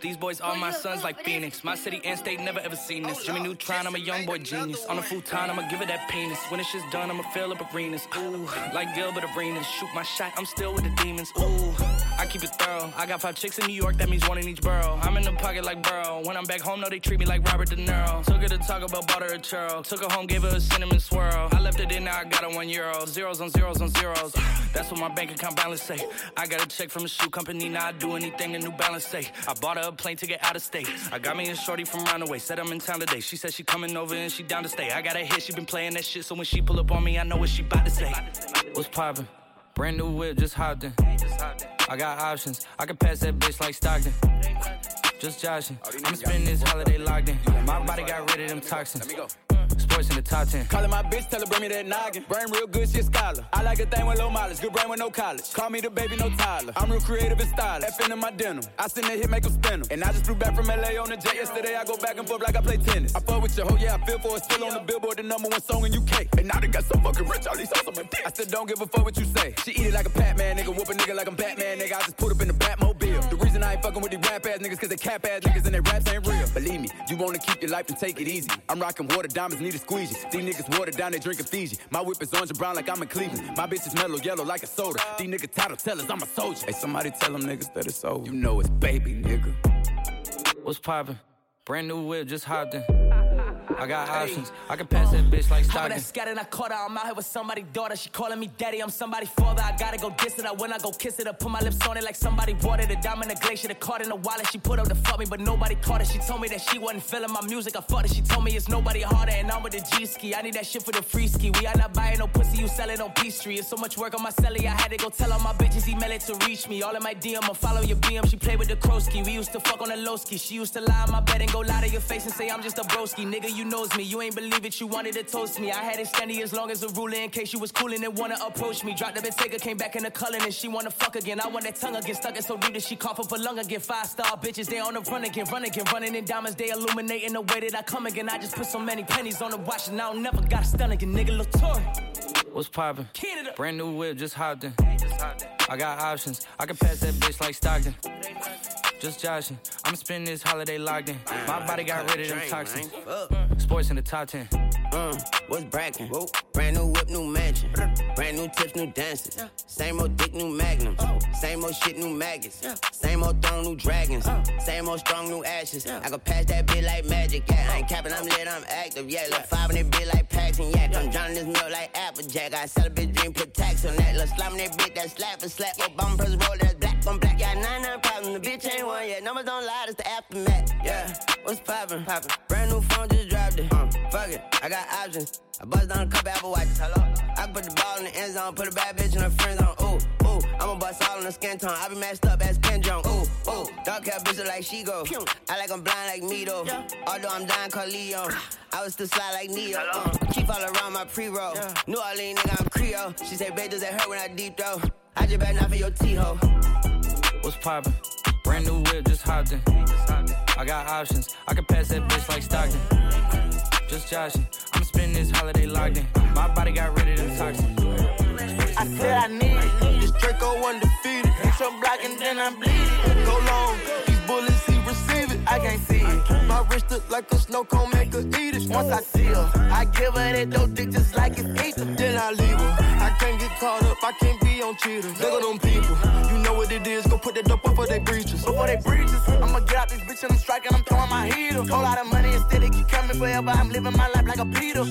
These boys all my sons like Phoenix. My city and state never ever seen this. Jimmy Neutron, I'm a young boy genius. On a futon, I'ma give it that penis. When it's just done, I'ma fill up arenas. Ooh, like Gilbert Arenas. Shoot my shot, I'm still with the demons. Ooh, I keep it thorough. I got five chicks in New York, that means one in each borough. I'm in the pocket like Burrow. When I'm back home, no, they treat me like Robert De Niro. Took her to talk about bought her a churl. Took her home, gave her a cinnamon swirl. I left it in, now I got a one euro. Zeros on zeros on zeros. That's what my bank account balance say. I got a check from a shoe company, now I do anything a New Balance say. I bought her a plane to get out of state. I got me a shorty from Roundaway, said I'm in town today. She said she coming over and she down to stay. I got a hit, she been playing that shit, so when she pull up on me, I know what she bout to say. What's poppin'? Brand new whip, just hopped in. I got options, I can pass that bitch like Stockton. Just joshing, I'm spending this holiday locked in. My body got rid of them toxins. SportsCenter top 10. Callin' my bitch, tell her bring me that noggin. Brain real good, she a scholar. I like a thing with low mileage, good brain with no college. Call me DaBaby, no Tyler. I'm real creative and stylish. F in my denim. I send that hit, make them spin 'em. And I just flew back from LA on the jet yesterday. I go back and forth like I play tennis. I fuck with your hoe, yeah, I feel for it. Still on the billboard, the number one song in UK. And now they got so fucking rich, all these hoes on my dick. I still don't give a fuck what you say. She eat it like a Pac-Man, nigga. Whoop a nigga like I'm Batman, nigga. I just put up in the Batmobile. The reason I ain't fucking with these rap ass niggas, cause they cap ass niggas and their raps ain't real. Believe me, you wanna keep your life and take it easy. I'm rocking water diamonds, need a squeegee. These niggas water down, they drinking Fiji. My whip is orange and brown like I'm in Cleveland. My bitch is mellow yellow like a soda. These niggas title tellers, I'm a soldier. Hey, somebody tell them niggas that it's over. You know it's baby, nigga. What's poppin'? Brand new whip, just hopped in. I got options. I can pass that bitch like Stockton. that scattered, I caught her. I'm out here with somebody's daughter. She calling me daddy. I'm somebody's father. I gotta go diss it. I when I go kiss it. I put my lips on it like somebody watered it. Diamond, a glacier, the card in the wallet. She put up to fuck me, but nobody caught it. She told me that she wasn't feeling my music. I fucked it. She told me it's nobody harder, and I'm with the G ski. I need that shit for the free ski. We are not buying no pussy. You sell it on P Street. It's so much work on my celly. I had to go tell all my bitches email it to reach me. All in my DM, I follow your BM. She played with the Krosky. We used to fuck on the low ski. She used to lie on my bed and go lie to your face and say I'm just a broski. Nigga, you knows me. You ain't believe it. You wanted to toast me. I had it steady as long as a ruler in case you was coolin' and wanna approach me. Dropped the Bentayga, came back in the Cullinan and she wanna fuck again. I want that tongue again, stuck it so deep that she cough up a lung again. Five star bitches, they on the run again, run again, running in diamonds. They illuminating the way that I come again. I just put so many pennies on the watch and I don't never got a stun again, nigga. Latour. What's poppin'? Canada. Brand new whip, just hopped in. I got options. I can pass that bitch like Stockton. Just joshing. I'm spending this holiday locked in. My body got rid of them toxins. SportsCenter top 10. Uh, what's brackin'? Brand new whip, new mansion. Brand new tips, new dances. Same old dick, new magnum. Same old shit, new maggots. Same old throne, new dragons. Same old strong, new ashes. I can pass that bit like magic. Yeah, I ain't capping, I'm lit, I'm active. Yeah, look five in that bit like Paxton. Yeah, I'm drowning this milk like Applejack. I sell a bitch dream, put tax on that. Look slime that bit, that slap and slap. Your bum press roll, that's black on black. Yeah, nine nine problems. The bitch ain't one yet. Numbers don't lie, it's the aftermath. Yeah, what's poppin'? Poppin'. Brand new phone, just dropped it. Uh, fuck it, I got options. I bust down a couple Apple Watches. Hello. I can put the ball in the end zone, put a bad bitch in her friend zone. Ooh, ooh. I'ma bust all in the skin tone. I be matched up as Ken Jeong. Ooh, ooh. Dark hair bitch look like she go. I like I'm blind like me though. Although I'm dying called Leo. I was still slide like Neo. Uh, keep all around my pre-roll. New Orleans nigga, I'm Creole. She say, babe, does it hurt when I deep throw? I just better not for your T-ho. What's poppin'? Brand new whip, just hopped in. I got options. I can pass that bitch like Stockton. Just joshing. I'm spending this holiday locked in. My body got rid of them toxins. I said I need it. This Draco undefeated. Hit your block and then I bleed it. Go long. These bullets, he receive it. I can't see it. My wrist look like a snow cone, make her eat it. Once I see her, I give her that dope dick just like it it's ether. Then I leave her. I can't get caught up. I can't be on cheaters. Look at them people. You know what it is. Go put that dope up for they breaches. Before they breaches, I'ma get out this bitch and I'm striking. I'm throwing my heater. Whole lot of money instead it keep coming forever. I'm living my life like a Peter.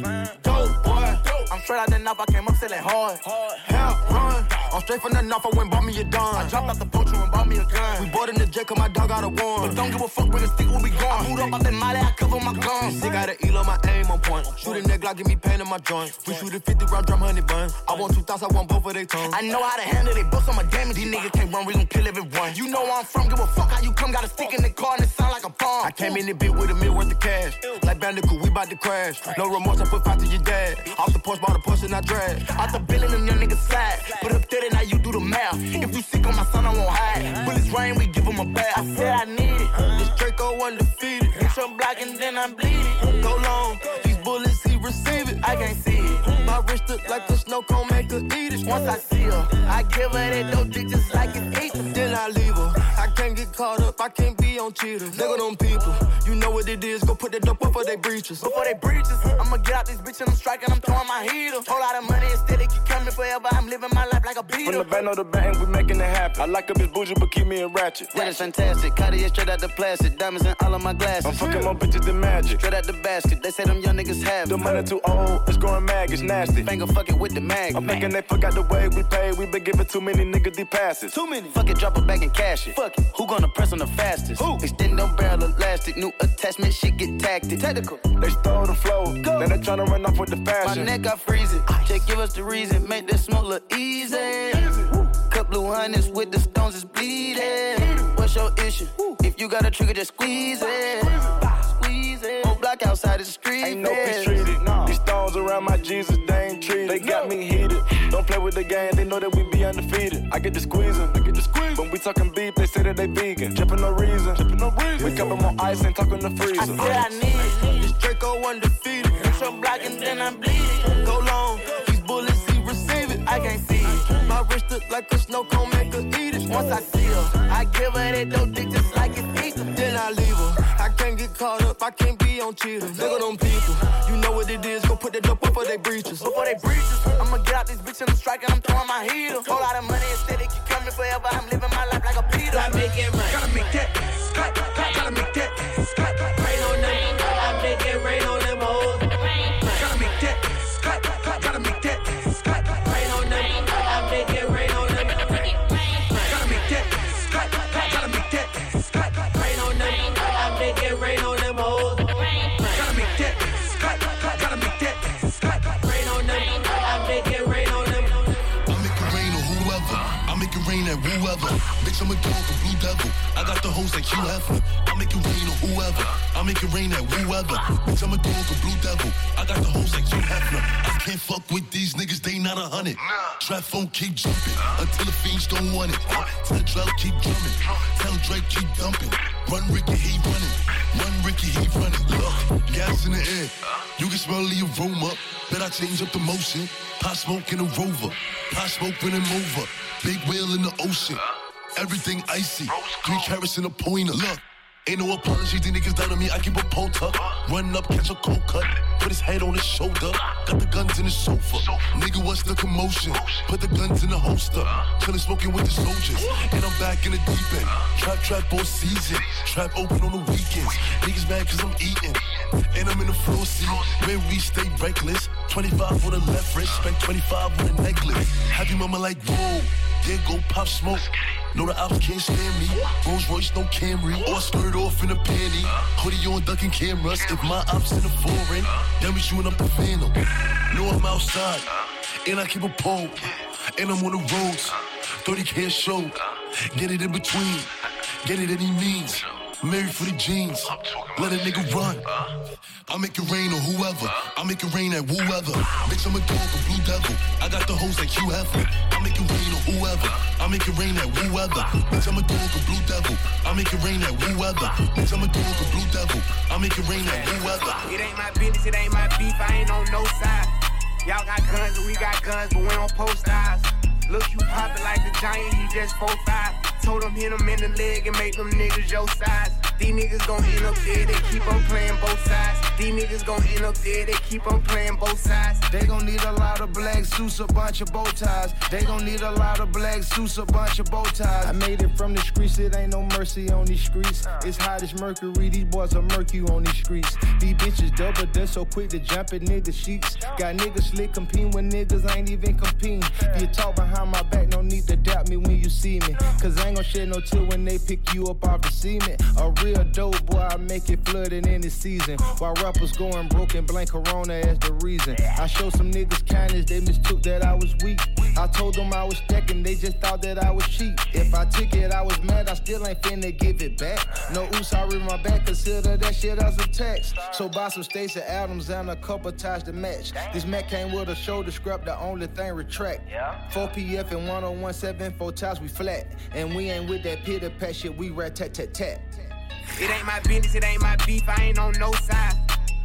Dope boy. I'm straight out the knife. I came up selling hard. Hell run. I'm straight from the knife. I went bought me a dime. I dropped out the poacher and bought me a gun. We bought in the jet 'cause my dog got a warrant. But don't give a fuck with the stick where we going. I moved up out that molly. I cover my guns. Sick out of Elo, my aim on point. Shoot a nigga, give me pain in my joint. We shoot a 50 round drum, honey bun. I want two thoughts, I want both of they tongues. I know how to handle they books, I'm a damage. These niggas can't run, we gon' kill everyone. You know where I'm from, give a fuck how you come. Got a stick in the car and it sound like a bomb. I came in the bit with a meal worth of cash. Like Bandicoot, we bout to crash. No remorse, I put five to your dad. Off the porch, bought a Porsche and I drag. Out the building, them young niggas slide. Put up 30, now you do the math. If you sick on my son, I won't hide. Bullets rain, we give him a bath. I said I need it. Draco undefeated. Hit your block and then I bleed it. Go long, these bullets, he receive it. I can't see it. My wrist look like a snow cone, make her eat it. Once I see her, I give her that dope dick just like it's eight. Then I leave her. I can't get caught up, I can't be on cheaters. Nigga, them people, you know what it is. Put the dope before they breaches. Before they breaches, I'ma get out this bitch and I'm striking, I'm throwing my heater. Whole lot of money and still it keep coming forever. I'm living my life like a beater. From the van or the bank, we making it happen. I like a bitch bougie, but keep me in ratchet. Yeah, it's fantastic. Cartier straight out the plastic. Diamonds in all of my glasses. I'm fucking more bitches than magic. Straight out the basket. They say them young niggas have The money too old, it's growing mag, it's nasty. Finger fuck it with the mag. I'm thinking they forgot the way we pay. We been giving too many niggas these passes. Too many. Fuck it, drop it back and cash it. Fuck it. Who gonna press on the fastest? Who? Extend no barrel elastic. New attachment, shit get tactic. Technical. They stole the flow. Go. Now they tryna run off with the fashion. My neck, I freeze it. Just give us the reason. Make this smoke look easy. Cup blue hundreds with the stones is bleeding. What's your issue? If you got a trigger, just squeeze it. Squeeze it. Whole block outside the street. Ain't no peace treated. No. These stones around my Jesus, they ain't treated. They got me heated. Don't play with the game, they know that we be undefeated. I get the squeezing, I get the squeeze. When we talking beef, they say that they vegan. Tripping no reason, tripping no reason. We cupping more ice and talking the freezer. I freezer. said I need This Draco undefeated. it. I'm blocking, then I'm bleeding. Go long, these bullets, he receive it. I can't see it. My wrist look like a snow cone, make her eat it. Once I see her, I give her that dope dick just like it's eating. then I leave her. Can't get caught up, I can't be on cheaters. Nigga, them people, you know what it is. Go put that dope before they breaches. Before they breaches, I'ma get out this bitch and I'm striking, I'm throwing my heater. Whole lot of money still it keep coming forever. I'm living my life like a Peter. I make it rain. Gotta make that clap, clap, gotta make that ass clap. I'm dog, a blue devil. I got the hoes like Hugh Hefner. I make it rain on whoever. I make it rain at whoever. Bitch, I'm a dog, a blue devil. I got the hoes like Hugh Hefner. I can't fuck with these niggas, they not a hundred. Trap phone keep jumping until the fiends don't want it. Tell Drell keep drumming. Tell Drake keep dumping. Run Ricky, he running. Run Ricky, he running. Look, gas in the air. You can smell the aroma. Bet I change up the motion. Pot smoke in a rover. Pot smoke running over. Big wheel in the ocean. Everything icy. Three carats in a pointer. Look. Ain't no apology, these niggas down on me, I keep a pole tuck. Run up, catch a cold cut, put his head on his shoulder. Got the guns in the sofa. Nigga, what's the commotion? Put the guns in the holster. Uh-huh. Chillin' smoking with the soldiers. And I'm back in the deep end. Uh-huh. Trap, trap all season. Trap open on the weekends. Niggas mad cause I'm eating. And I'm in the floor seat. Man, we stay reckless. 25 on the left wrist, spent 25 on the necklace. Happy mama like, whoa, yeah, go pop smoke. No, the ops can't stand me. Rolls Royce, no Camry. Or skirt off in a panty. Hoodie on ducking cameras. If my ops in the foreign, then we shooting up the phantom. No, I'm outside. And I keep a pole. And I'm on the roads. 30k a show. Get it in between. Get it any means. Married for the jeans. Let a nigga run. I make it rain on whoever. I make it rain at whoever. Bitch, I'm a dog, a blue devil. I got the hoes like Hugh Hefner. I make it rain on whoever. I make it rain at whoever. Bitch, I'm a dog, a blue devil. I make it rain at whoever. Bitch, I'm a dog, a blue devil. I make it rain at whoever. It ain't my business, it ain't my beef, I ain't on no side. Y'all got guns and we got guns, but we don't post eyes. Look, you poppin' like a giant, he just 4'5. Told him hit him in the leg and make them niggas your size. These niggas gon' end up there, they keep on playing both sides. These niggas gon' end up there, they keep on playing both sides. They gon' need a lot of black suits, a bunch of bow ties. They gon' need a lot of black suits, a bunch of bow ties. I made it from the streets, it ain't no mercy on these streets. It's hot as mercury, these boys are murky on these streets. These bitches double dust so quick to jump in niggas' sheets. Got niggas slick competing when niggas ain't even competing. You talk behind my back, no need to doubt me when you see me. Cause I ain't gon' shed no tear when they pick you up off the cement. A real dope boy, I make it flooded in the season. While rappers going broke and blank Corona as the reason. I showed some niggas kindness, they mistook that I was weak. I told them I was stacking, they just thought that I was cheap. If I took it, I was mad, I still ain't finna give it back. No oops, I read my back, consider that shit as a text. So buy some Stacy Adams and a couple ties to match. This Mac came with a shoulder scrap, the only thing retract. 4 PF and 1017, four times we flat. And we ain't with that pitter pat shit, we rat tat tat tat. It ain't my business, it ain't my beef, I ain't on no side.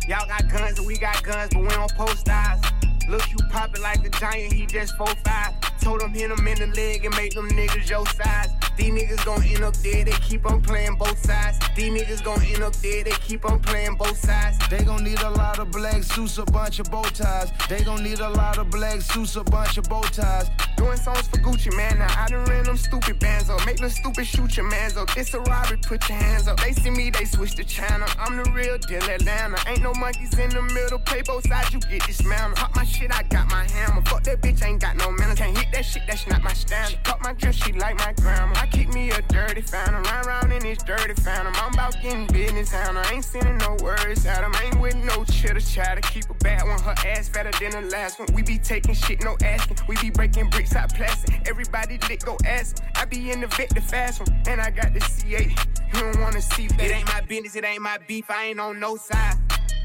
Y'all got guns and we got guns, but we don't post eyes. Look, you poppin' like a giant, he just 4'5. Told him hit him in the leg and make them niggas your size. These niggas gon' end up dead, they keep on playing both sides. These niggas gon' end up dead, they keep on playing both sides. They gon' need a lot of black suits, a bunch of bow ties. They gon' need a lot of black suits, a bunch of bow ties. Doing songs for Gucci Mane. Now I done ran them stupid bands up. Make them stupid shoot your mans up. It's a robbery, put your hands up. They see me, they switch the channel. I'm the real deal Atlanta. Ain't no monkeys in the middle. Play both sides, you get dismantled. Pop my shit, I got my hammer. Fuck that bitch, ain't got no manners. Can't hit that shit, that's not my standard. Cut my dress, she like my grandma. I keep me a dirty phantom. Run around in this dirty phantom. I'm about getting business out. I ain't sending no words out. I Ain't with no chitter chatter. Keep a bad one, her ass fatter than the last one. We be taking shit, no asking. We be breaking bricks out plastic. Everybody lick, go ask. I be in the Vette, the fast one. And I got the C8. You don't wanna see that. It ain't my business, it ain't my beef. I ain't on no side.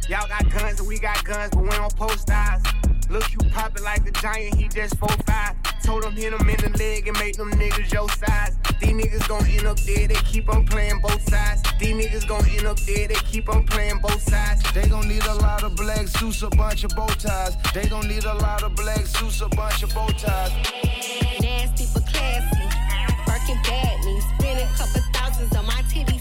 Y'all got guns and we got guns, but we don't post eyes. Look, you poppin' like a giant, he just 4'5. Told him hit him in the leg and make them niggas your size. These niggas gon' end up dead, they keep on playing both sides. These niggas gon' end up dead, they keep on playing both sides. They gon' need a lot of black suits, a bunch of bow ties. They gon' need a lot of black suits, a bunch of bow ties. Nasty but classy, Birkin bad me, spending couple thousands on my titties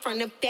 from the back.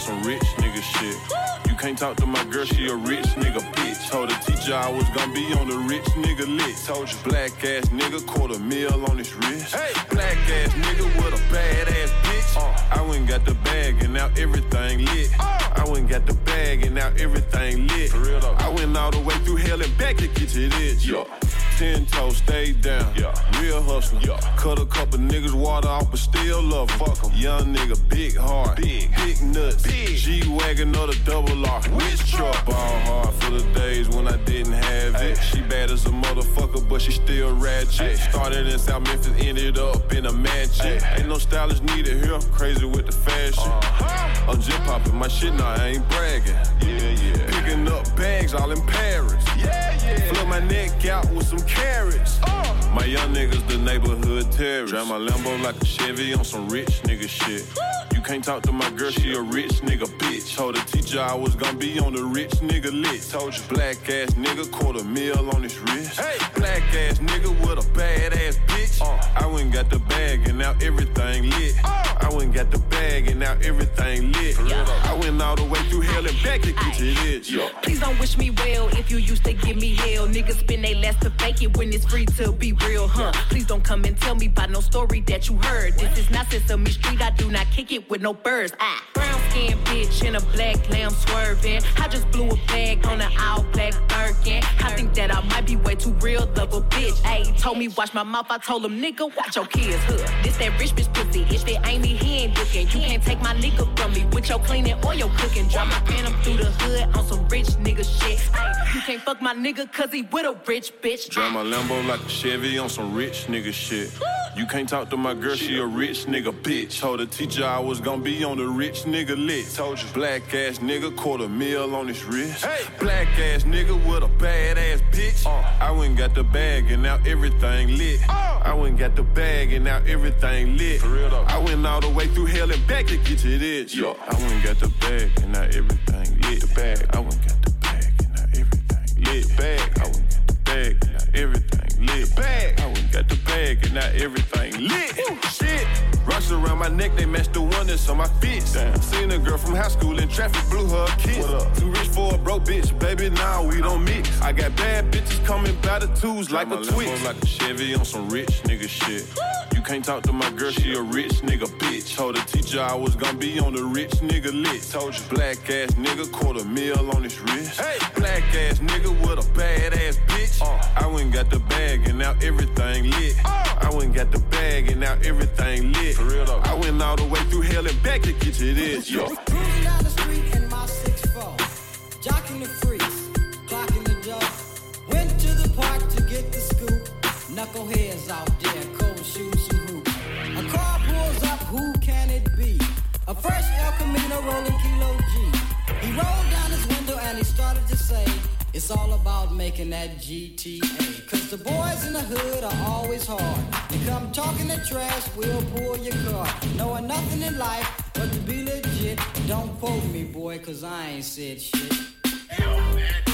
Some rich nigga shit. You can't talk to my girl, she a rich nigga bitch. Told the teacher I was gonna be on the rich nigga list. Told you black ass nigga, quarter mil on his wrist. Hey, black ass nigga with a bad ass bitch. I went and got the bag and now everything lit. I went and got the bag and now everything lit. I went all the way through hell and back to get to this. Yeah. Ten toes, stay down. Yeah. Real hustler. Yeah. Cut a couple niggas water off, but still love 'em. Fuck 'em. Young nigga, big heart. Big. Big nuts. Big. G Wagon or the double R. Which truck? Ball hard for the days when I didn't have it. She bad as a motherfucker, but she still ratchet. Started in South Memphis, ended up in a mansion. Ain't no stylist needed here. Crazy with the fashion. Uh-huh. I'm just popping my shit now, I ain't bragging. Yeah, yeah. Picking up bags all in Paris. Yeah, yeah. Flip my neck out with some carats. My young niggas, the neighborhood terrorists. Drive my Lambo like a Chevy on some rich nigga shit. You can't talk to my girl, she a rich nigga bitch. Told the teacher I was gonna be on the rich nigga list. Told you black ass nigga, quarter mil on his wrist. Hey, black ass nigga with a bad ass bitch. Uh. I went and got the bag and now everything lit. Uh. I went and got the bag and now everything lit. I went all the way through hell and back to get to this. Yeah. Please don't wish me well if you used to give me hell. Niggas spend they last to fake it when it's free to be real, huh? Please don't come and tell me about no story that you heard. This is not Sesame Street, I do not kick it with no birds. Ah. Brown skin bitch in a black lamb swerving. I just blew a bag on an all black Birkin. I think that I might be way too real of a bitch. Ayy, told me watch my mouth. I told him nigga watch your kids. Huh. This that rich bitch pussy. If it ain't me, he ain't looking. You can't take my nigga from me with your cleaning or your cooking. Drive my phantom through the hood on some rich nigga shit. Ayy, you can't fuck my nigga cause he with a rich bitch. Drive my Lambo like a Chevy on some rich nigga shit. You can't talk to my girl, she a rich nigga bitch. Told the teacher I was gonna be on the rich nigga lit. Told you, black ass nigga, quarter meal on his wrist. Hey. Black ass nigga with a bad ass bitch. Uh. I went and got the bag and now everything lit. Uh. I went and got the bag and now everything lit. For real though. I went all the way through hell and back to get to this. Yo. I went and got the bag and now everything lit. The bag. I went and got the bag and now everything lit. The Bag. I went and got the bag now everything lit. Bag. I went got the bag and now everything lit. Ooh, shit. Rocks around my neck, they match the one that's on my feet. Damn. Seen a girl from high school in traffic, blew her a kiss. Too rich for a broke bitch, baby, now we don't mix. I got bad bitches coming by the twos like a twix. like a Chevy on some rich nigga shit. You can't talk to my girl, she a rich nigga bitch. Told the teacher I was gonna be on the rich nigga list. Told you, black ass nigga, quarter meal on his wrist. Hey, black ass nigga with a bad ass bitch. Uh. I went and got the bag and now everything lit. Uh. I went and got the bag and now everything lit. For real though. I went all the way through hell and back to get to this. Yo. Cruising down the street in my 6'4, jocking the freaks, clocking the dough. Went to the park to get the scoop. Knuckleheads out there, A fresh El Camino rolling Kilo G. He rolled down his window and he started to say, It's all about making that GTA. Cause the boys in the hood are always hard. They come talking trash, we'll pull your car. Knowing nothing in life but to be legit. Don't quote me, boy, cause I ain't said shit.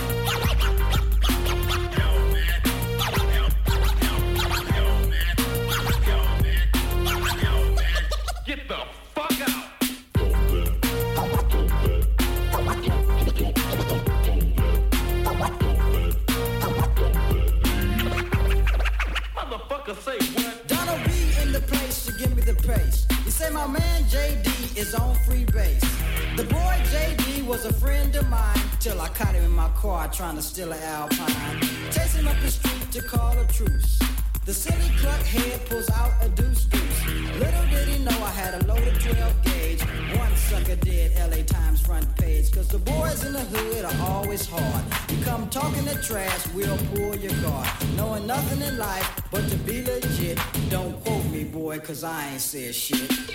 Motherfucker say what? Donald B in the place to give me the pace. You say my man JD is on free base. The boy JD was a friend of mine till I caught him in my car trying to steal an Alpine. Chase him up the street to call a truce. The silly cluck head pulls out a deuce deuce. Little did he know I had a loaded 12 gauge. One sucker did LA Times front page. Cause the boys in the hood are always hard. You come talking the trash, we'll pull your guard. Knowing nothing in life but to be legit. Don't quote me, boy, cause I ain't said shit.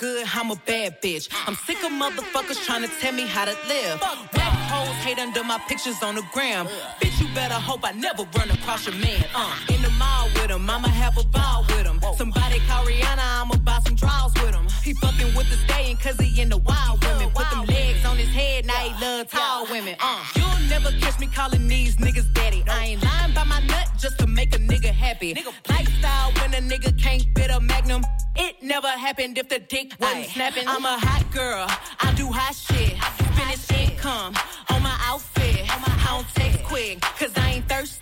Good, I'm a bad bitch. I'm sick of motherfuckers trying to tell me how to live. Whack hoes hate under my pictures on the gram. Bitch, you better hope I never run across your man. Uh, in the mall with him, I'ma have a ball with him. Somebody call Rihanna, I'ma buy some draws with him. He fucking with the stallion cause he in the wild women. Put them legs on his head, now he love tall women. Uh, you'll never catch me calling these niggas daddy. I ain't make a nigga happy. Lifestyle when a nigga can't fit a magnum. It never happened if the dick wasn't snapping. I'm a hot girl, I do hot shit. Finish income on my outfit. I don't text quick, cause I ain't thirsty.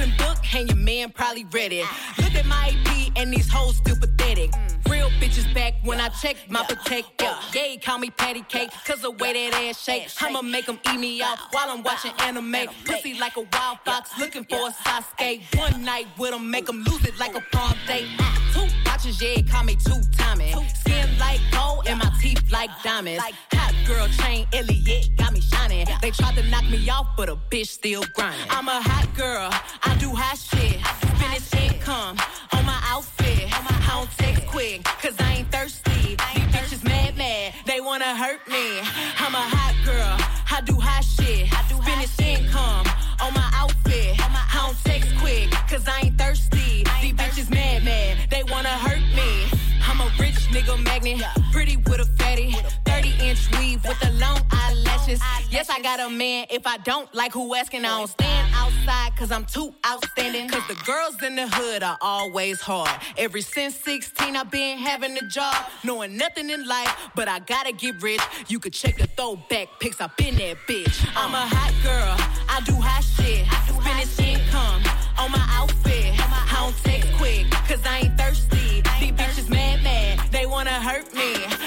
Open book, and your man probably read it. Look at my AP, and these hoes still pathetic. Real bitches back when I check my protect. Yeah, yeah, call me patty cake, cause the way that ass shake. I'ma make them eat me out while I'm watching anime. Pussy like a wild fox, looking for a Sasuke. One night with them, make them lose it like a prom date. Mm. Ah, two watches, yeah, call me two timing. Skin like gold, and my teeth like diamonds. Hot girl chain, Elliot, got me shining. They tried to knock me off, but a bitch still grinding. I'm a hot girl, I do hot shit. Finish income on my outfit. I don't text quick, cause I ain't thirsty. These bitches mad, mad, they wanna hurt me. I'm a hot girl, I do hot shit. I do income on my outfit. I don't text quick, cause I ain't thirsty. These bitches mad, mad, they wanna hurt me. I'm a rich nigga magnet, pretty with a fatty 30 inch weave with the long eyelashes. Yes, I got a man. If I don't like who asking, I don't stand outside cause I'm too outstanding. Cause the girls in the hood are always hard. Ever since 16, I've been having a job. Knowing nothing in life, but I gotta get rich. You could check the throwback pics up in that bitch. I'm a hot girl. I do hot shit. Finish income on my outfit. I don't text quick, cause I ain't thirsty. These bitches mad, mad, they wanna hurt me.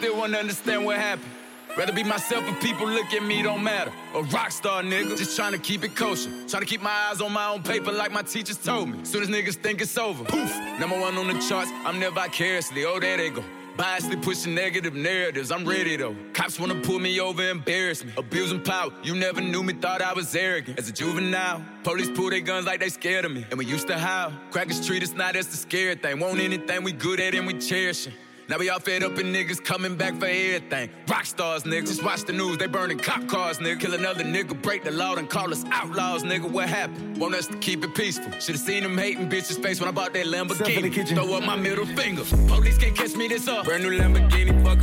Still wouldn't understand what happened. Rather be myself if people look at me, don't matter. A rock star nigga, just trying to keep it kosher. Trying to keep my eyes on my own paper like my teachers told me. Soon as niggas think it's over, poof, number one on the charts, I'm there vicariously. Oh, there they go. Biasly pushing negative narratives, I'm ready though. Cops wanna pull me over, embarrass me. Abusing power, you never knew me, thought I was arrogant. As a juvenile, police pull their guns like they scared of me. And we used to howl. Crackers treat us not as the scared thing. Want anything we good at and we cherish it. Now we all fed up and niggas coming back for everything. Rock stars, niggas. Just watch the news, they burning cop cars, nigga. Kill another nigga, break the law, and call us outlaws, nigga. What happened? Want us to keep it peaceful. Should've seen them hating bitches' face when I bought that Lamborghini. Throw up my middle finger. Police can't catch me this up. Brand new Lamborghini, fuck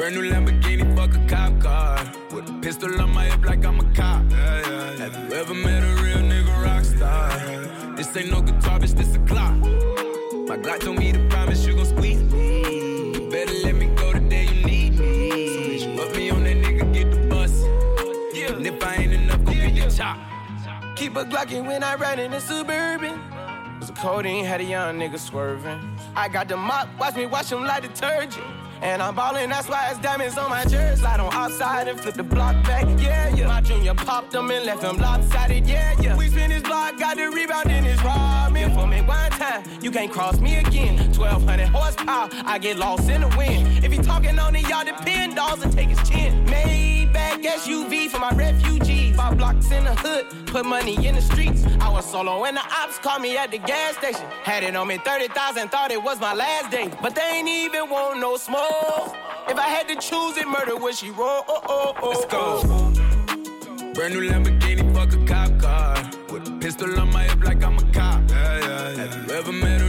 Brand new Lamborghini, fuck a cop car. With a pistol on my hip like I'm a cop. Have you ever met a real nigga rock star? This ain't no guitar, bitch, this a clock. My Glock told me to promise you gon' squeeze me. Better let me go the day you need me. So bitch, put me on that nigga, get the bus. And if I ain't enough, go get the chop. Keep a Glockin' when I ride in the Suburban. Cause the codeine had a young nigga swerving. I got the mop, watch me wash him like detergent. And I'm ballin', that's why it's diamonds on my jersey. Slide on outside and flip the block back, yeah, yeah. My junior popped them and left them lopsided, yeah, yeah. We spin his block, got the rebound in his robbing. For me one time, you can't cross me again. 1200 horsepower, I get lost in the wind. If he talking on it, y'all depend, dolls and take his chin. Maybach SUV for my refugees. Five blocks in the hood, put money in the streets. I was solo and the ops called me at the gas station. Had it on me 30,000, thought it was my last day. But they ain't even want no smoke. If I had to choose it, murder would she roll? Oh, oh, oh, Let's go. Brand new Lamborghini, fuck a cop car. With a pistol on my hip like I'm a cop. Have you ever met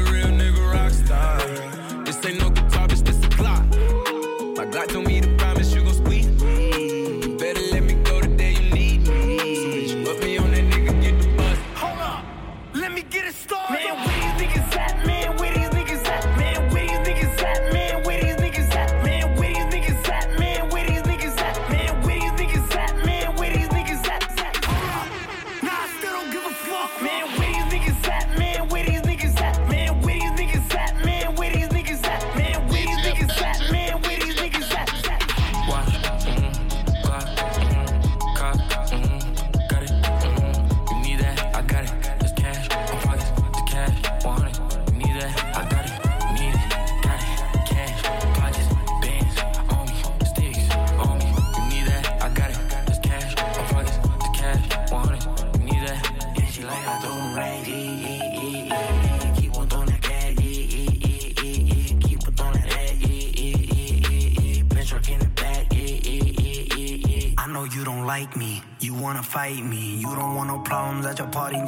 fight me. You don't want no problems at your party,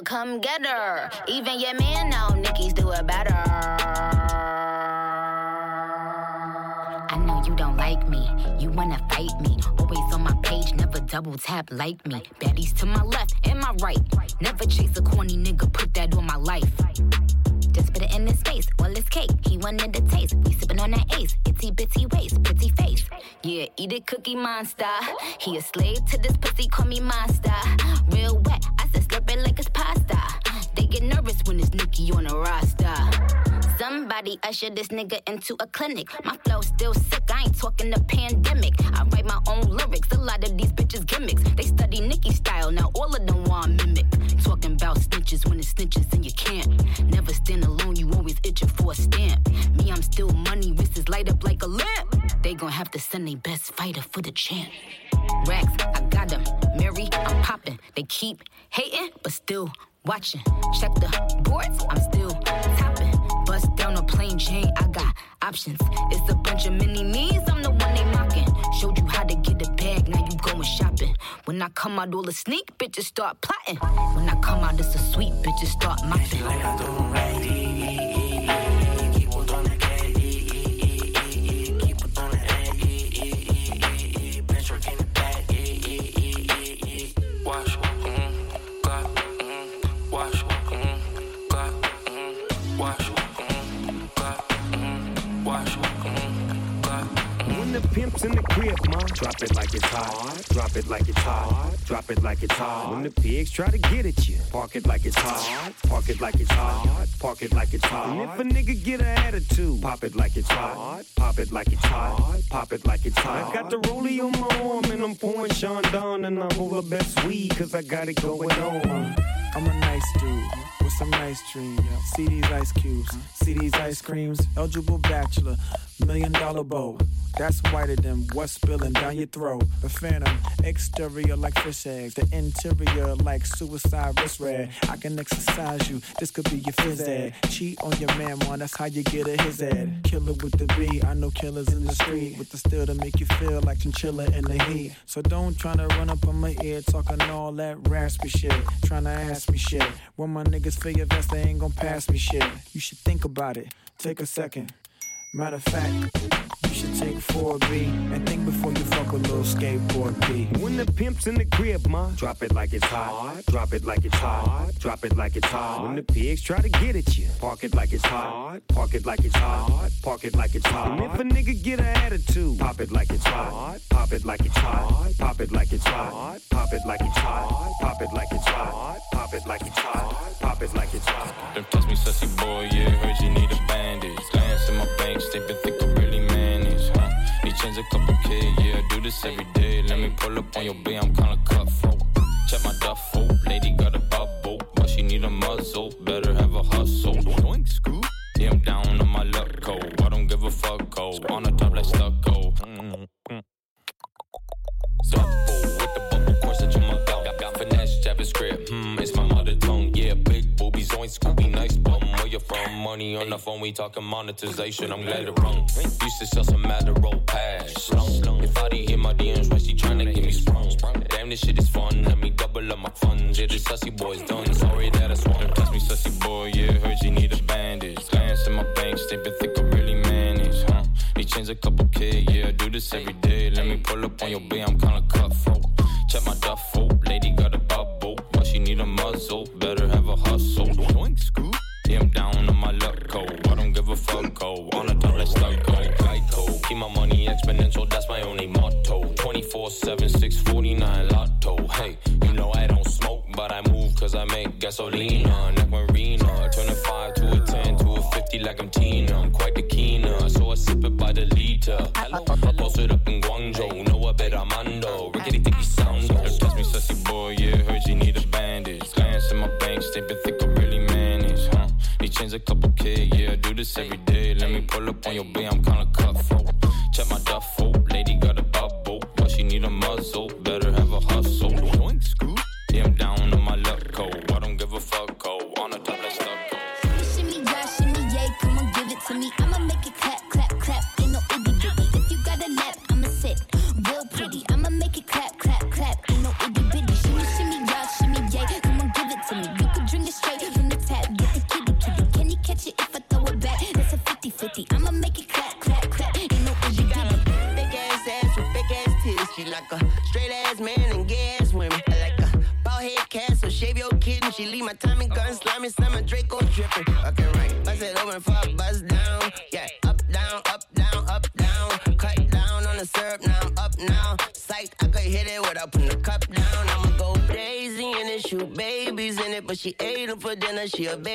come get her. Even your man know Nicki's do it better. I know you don't like me. You wanna fight me. Always on my page, never double tap like me. Baddies to my left and my right. Never chase a corny nigga, put that on my life. Just put it in his face, well it's cake. He wanted the taste. We sippin' on that ace, itty bitty waist, pretty face. Yeah, eat it, cookie monster. He a slave to this nigga into a clinic. My flow still sick, I ain't talking the pandemic. The sneak bitches start plotting. When I come out, it's a sweet bitches start mopping. Like I. When the pimp's in the crib, ma, drop it like it's hot. Drop it like it's hot. Drop it like it's hot. When the pigs try to get at you, park it like it's hot. Park it like it's hot. Park it like it's hot. And if a nigga get an attitude, pop it like it's hot. Pop it like it's hot. Pop it like it's hot. I got the rollie on my arm and I'm pouring Sean down and I roll the best weed cause I got it going on. I'm a nice dude with some nice dreams. See these ice cubes, see these ice creams. Eligible bachelor, million dollar bow. That's whiter than what's spilling down your throat. The phantom, exterior like fish eggs, the interior like suicide wrist red. I can exercise you, this could be your phys ed. Cheat on your man, man, that's how you get a his head. Killer with the B, I know killers in the street with the steel to make you feel like chinchilla in the heat. So don't try to run up on my ear talking all that raspy shit. Trying to ask me shit. When my niggas feel your vest, they ain't gon' pass me shit. You should think about it. Take a second. Matter of fact, you should take 4B and think before you fuck a little skateboard P. When the pimp's in the crib, ma, drop it like it's hot. Drop it like it's hot. Drop it like it's hot. When the pigs try to get at you, park it like it's hot. Park it like it's hot. Park it like it's hot. And if a nigga get an attitude, pop it like it's hot. Pop it like it's hot. Pop it like it's hot. Pop it like it's hot. Pop it like it's hot. Pop it like it's hot. Pop it like it's hot. Them touch me, sussy boy, yeah, heard you need a bandage. Glance in my bank they been think I really manage, huh? Need change a couple K, yeah, I do this every day. Let me pull up on your bay, I'm kinda cutthroat. Check my duffel, lady got a bubble, but she need a muzzle. Better have a hustle. Doink, scoop. Yeah, I'm down on my luck code. I don't give a fuck, code. On the top like stucco. Mm-hmm. Oink, Scooby, nice bum. Where you from? Money on the phone, we talking monetization. I'm glad it rung. Used to sell some Adderall pass. If I didn't hit my DMs, why she tryna get me sprung? Damn, this shit is fun. Let me double up my funds. Yeah, this sussy boy's done. Sorry that I swung. Touch me, sussy boy. Yeah, heard you need a bandage. Glance in my banks, they been think I really manage, huh? Need change a couple K. Yeah, I do this every day. Let me pull up on your bay. I'm kinda cutthroat. Check my duffel. Lady got a bubble, but she need a muzzle. Better hustle. Doink, scoop. I'm down on my luck code. I don't give a fuck, go. On top, let's start go. Geico. Keep my money exponential, that's my only motto. 24 7, 649 lotto. Hey, you know I don't smoke, but I move cause I make gasolina. Neck marina. Turn a 5 to a 10 to a 50 like I'm Tina. I'm quite the keener, so I sip it by the liter. I for dinner.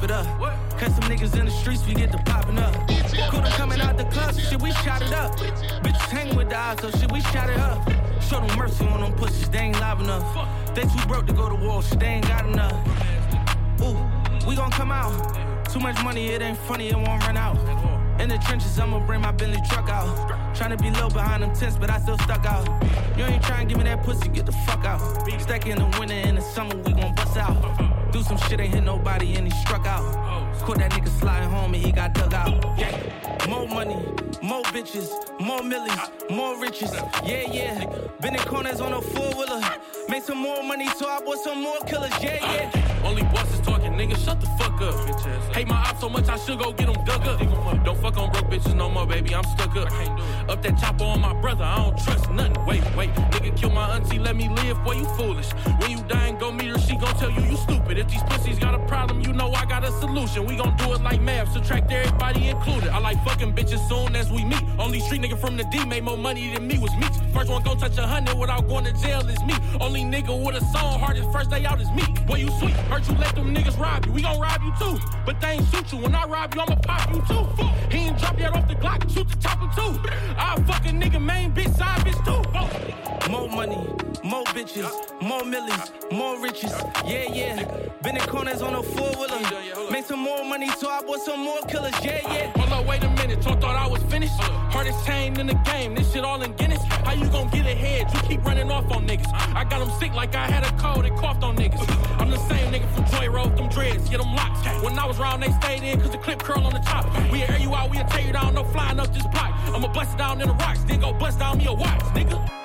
Chop it up. Cause some niggas in the streets we get to popping up. Coulda coming out the club, shit we shot it up. Bitches hanging with the eyes, so shit we shot it up. Show them mercy on them pussies, they ain't live enough. They too broke to go to war, shit they ain't got enough. Ooh, we gon' come out. Too much money, it ain't funny, it won't run out. In the trenches, I'ma bring my Bentley truck out. Tryna be low behind them tents, but I still stuck out. You ain't tryna give me that pussy, get the fuck out. Stack in the winter, in the summer, we gon' bust out. Do some shit, ain't hit nobody, and he struck out. Caught that nigga sliding home, and he got dug out. Yeah. More money, more bitches, more millies, more riches. Yeah, yeah. Been in corners on a four wheeler. Made some more money, so I bought some more killers. Yeah, yeah. Only bosses nigga, shut the fuck up. Hate my ops so much, I should go get them dug up. Don't fuck on broke bitches no more, baby, I'm stuck up. Up that chopper on my brother, I don't trust nothing. Wait, wait, nigga, kill my auntie, let me live, boy, you foolish. When you die and go meet her, she gon' tell you you stupid. If these pussies got a problem, you know I got a solution. We gon' do it like math, subtract everybody included. I like fucking bitches soon as we meet. Only street nigga from the D made more money than me was me. First one gon' touch a hundred without going to jail is me. Only nigga with a song hardest first day out is me. Boy, you sweet. Heard you let them niggas rob you. We gon' rob you too. But they ain't shoot you. When I rob you, I'ma pop you too. Fuck. He ain't drop yet off the Glock. Shoot the chopper too. I'll fuck a nigga main bitch side bitch too. More money, more bitches, more millies, more riches. Yeah, yeah. Been in corners on a four wheeler. Make some more money, so I bought some more killers. Yeah, yeah. Hold up, wait a minute. Y'all thought I was finished? Uh. Hardest chain in the game. This shit all in Guinness. How you gon' get ahead? You keep running off on niggas. I got them sick like I had a cold and coughed on niggas. I'm the same nigga from Joy Road, them dreads, get them locked. When I was round, they stayed in cause the clip curl on the top. We air you out, we'll tear you down, no flying up this block. I'ma bust it down in the rocks, then go bust down me a watch, nigga.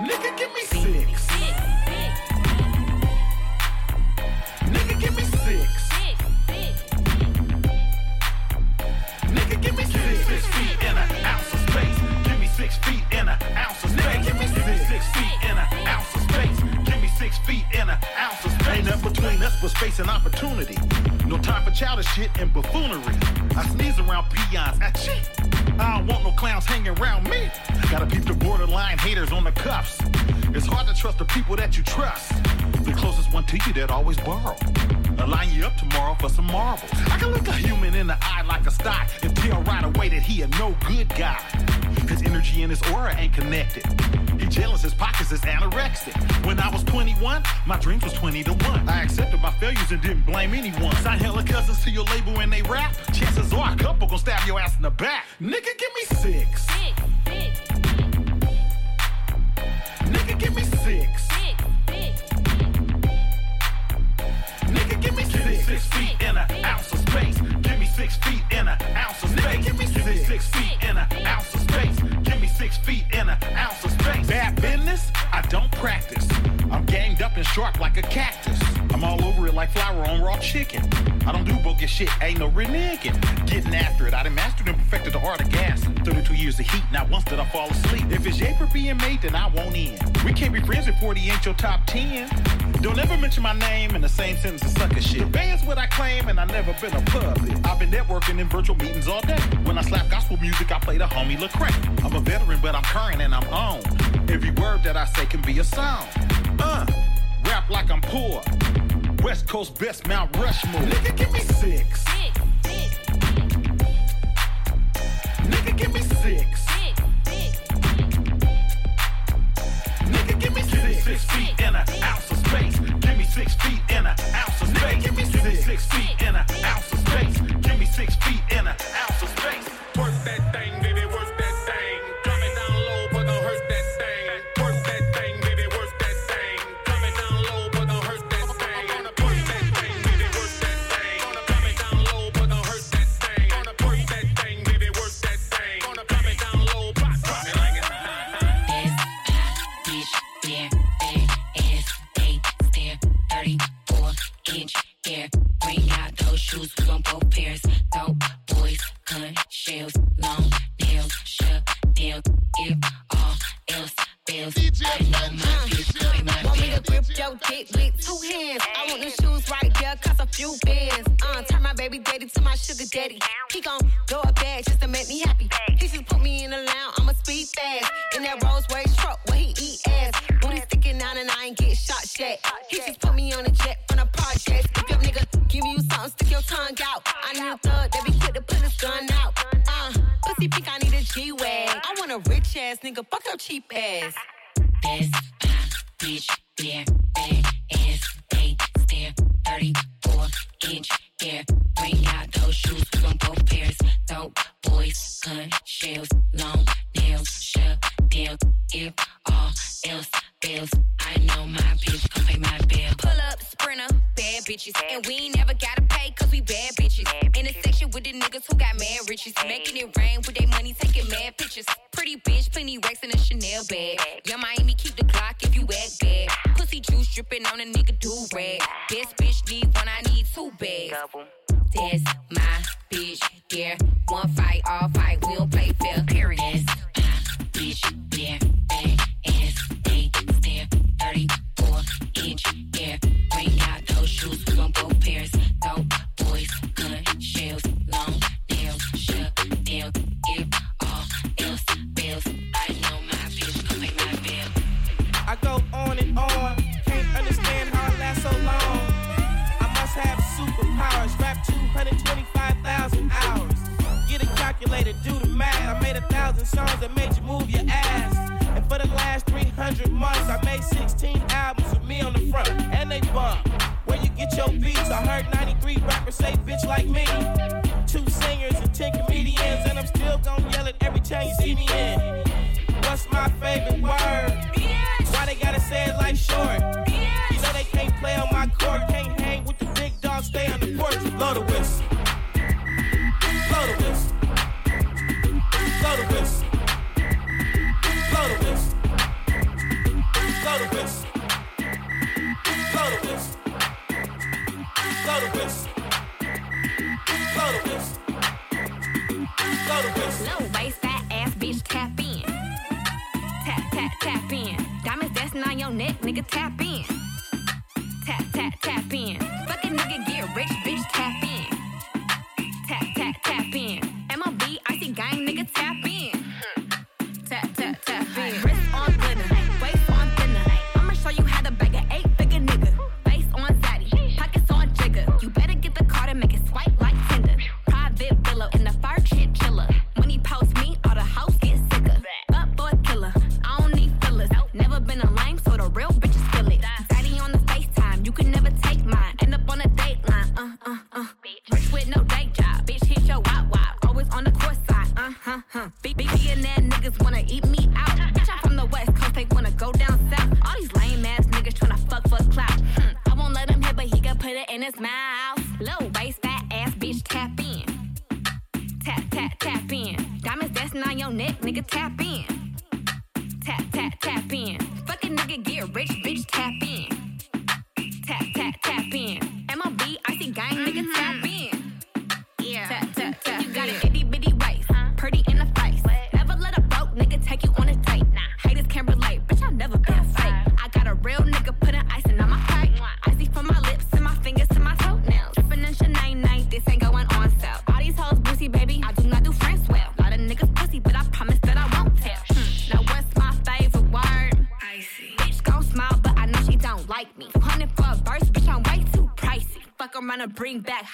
Nigga, give me six. Nigga, give me six. Nigga, give me six. Six feet and an ounce of space. Give me six feet and an ounce of space. Give me six, six feet and an ounce of space. Give me six feet and an ounce of space. Ain't nothing between us but space and opportunity. No time for childish shit and buffoonery. I sneeze around peons. I cheat. I don't want no clowns hanging around me. Gotta peep the borderline haters on the cuffs. It's hard to trust the people that you trust. The closest one to you that always borrow. I'll line you up tomorrow for some marbles. I can look a human in the eye like a stock and tell right away that he a no good guy. His energy and his aura ain't connected. He jealous, his pockets is anorexic. When I was 21, my dreams was 20 to 1. I accepted my failures and didn't blame anyone. Sign hella cousins to your label and they rap. Chances are a couple gon' stab your ass in the back. Nigga, give me six. Nigga, like flour on raw chicken. I don't do bogus shit, ain't no reneging. Getting after it, I done mastered and perfected the art of gas. 32 years of heat, not once did I fall asleep. If it's yay for being made, then I won't end. We can't be friends if 40 ain't your top 10. Don't ever mention my name in the same sentence as sucker shit. The band's what I claim, and I never been a puppet. I've been networking in virtual meetings all day. When I slap gospel music, I play the homie Lecrae. I'm a veteran, but I'm current and I'm on. Every word that I say can be a song. Uh, rap like I'm poor. West Coast best Mount Rushmore. Nigga, give me six. Nigga, gun shells, long nails, shut down. If all else fails, I know my bitch, play my Want me to bill. grip your dick with two hands? I want them shoes right there, cost a few bands. Uh, turn my baby daddy to my sugar daddy. He gon' blow a bag just to make me happy. He just put me in the lounge, I'ma speed fast. In that Rolls Royce truck where he eat ass. Booty sticking out and I ain't get shot yet. He just put me on a jet from the projects. If your nigga give you something, stick your tongue out. I need a thug that be quick to put pussy pink, I need a G-Wag. I want a rich ass nigga, fuck your cheap ass. That's my bitch, there, big ass, they stare, 34 inch hair. Bring out those shoes, we gon' both pairs. Dope boys, gun shells, long nails, shut down. If all else fails, I know my bitch gon' pay my bill. Pull up, sprinter, bad bitches. And we ain't never gotta pay mad. Making it rain with their money, taking mad pictures. Pretty bitch, plenty racks in a Chanel bag. Young Miami, keep the Glock if you act bad. Pussy juice dripping on a nigga do rag. Best bitch need one, I need two bags. That's my bitch, yeah. One fight, all fight, calculator, do the math. I made a thousand songs that made you move your ass. And for the last 300 months, I made 16 albums with me on the front. And they bump. Where you get your beats? I heard 93 rappers say bitch like me. Two singers and 10 comedians. And I'm still gonna yell it every time you see me in. What's my favorite word? Why they gotta say it like short? You know they can't play on my court, can't hang with the big dogs, stay on the porch. Blow the whistle. Blow waist, ass bitch, tap in. Tap, tap, tap in. Diamonds on your neck, nigga, tap in. Tap, tap, tap in. Fucking nigga, get rich, bitch, tap in. Bring back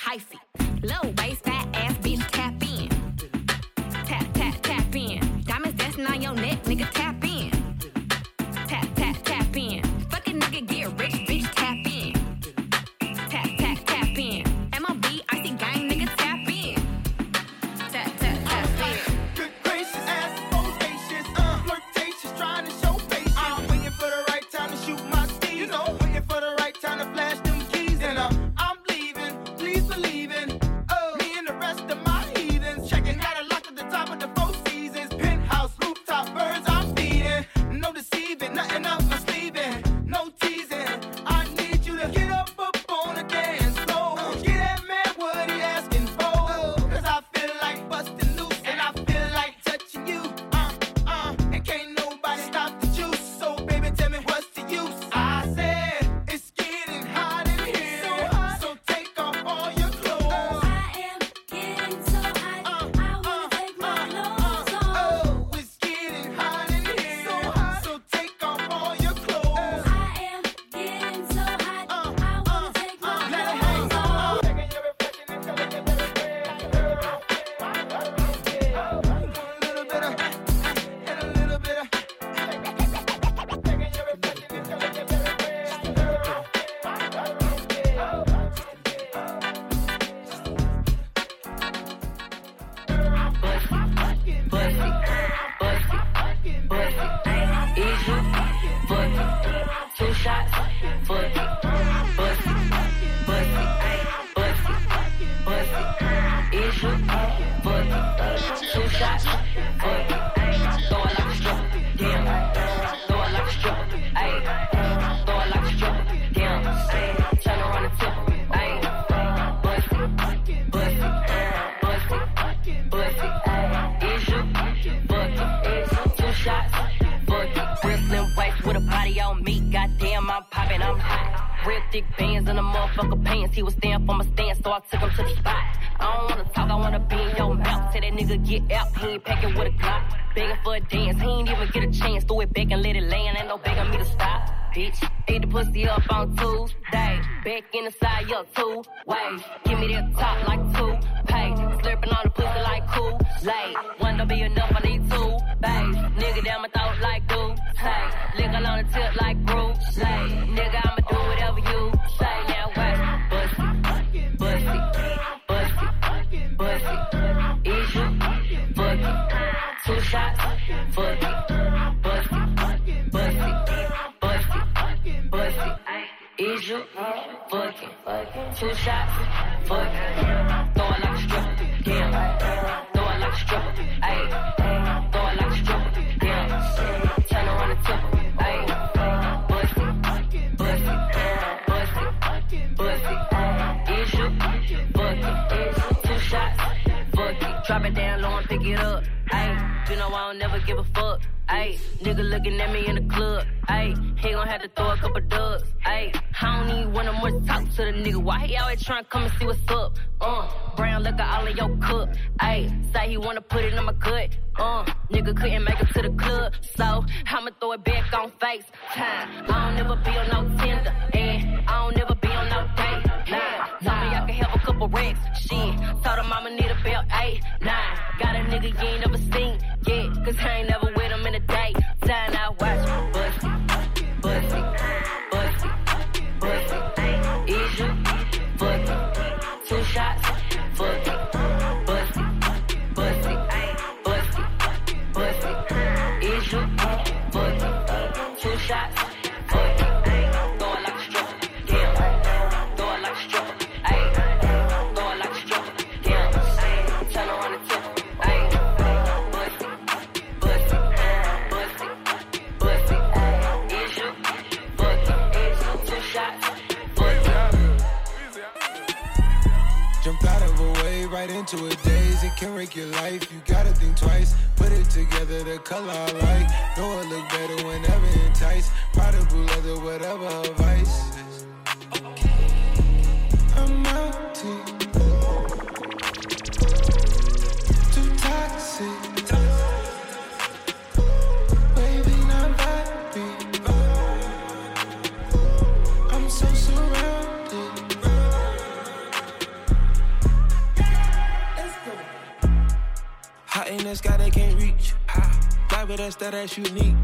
with us, that ass unique.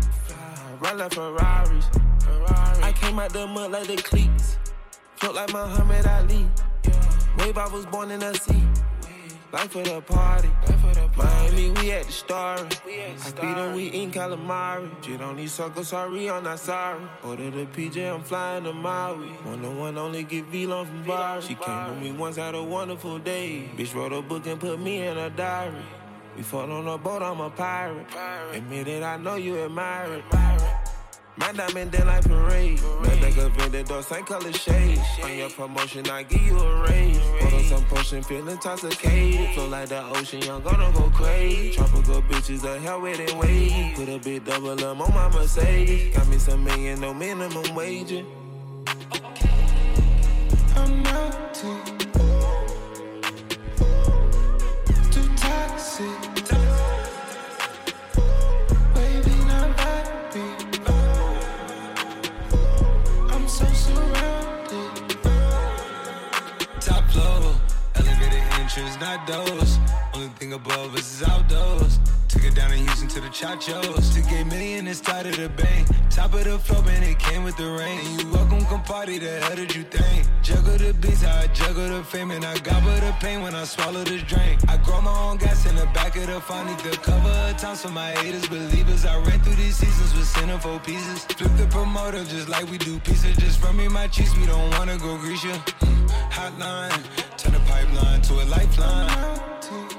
Run like Ferraris. I came out the mud like the cleats. Float like Muhammad Ali. Wave, I was born in the sea. Life for the party. Miami, we at the story. I beat them, we in calamari. Shit on these suckers, sorry, I'm not sorry. Order the PJ, I'm flying to Maui. One on one, only get V-Long from Bari. She came with me once, had a wonderful day. Bitch wrote a book and put me in a diary. We fought on a boat, I'm a pirate. Admit it, I know you admire it. My diamond dead like parade. That nigga vendedor, same color shade. On your promotion, I give you a raise. Put on some potion, feeling intoxicated. Flow like the ocean, I'm gonna go crazy. Tropical bitches, a hell with it wave. Put a big double M on my Mercedes. Got me some million, no minimum wage. I'm too. Too not doors. Only thing above us is outdoors. Took it down in Houston to the Chachos. Took a million and started a bang. Top of the floor, man, it came with the rain. And you welcome, come party, the hell did you think? Juggle the beats, I juggle the fame, and I gobble the pain when I swallow this drink. I grow my own gas in the back of the phone, need the cover of times for my haters, believers. I ran through these seasons with centerfold pieces. Flip the promoter just like we do pizza. Just run me my cheese, we don't wanna go grease Hotline, turn the pipeline to a lifeline.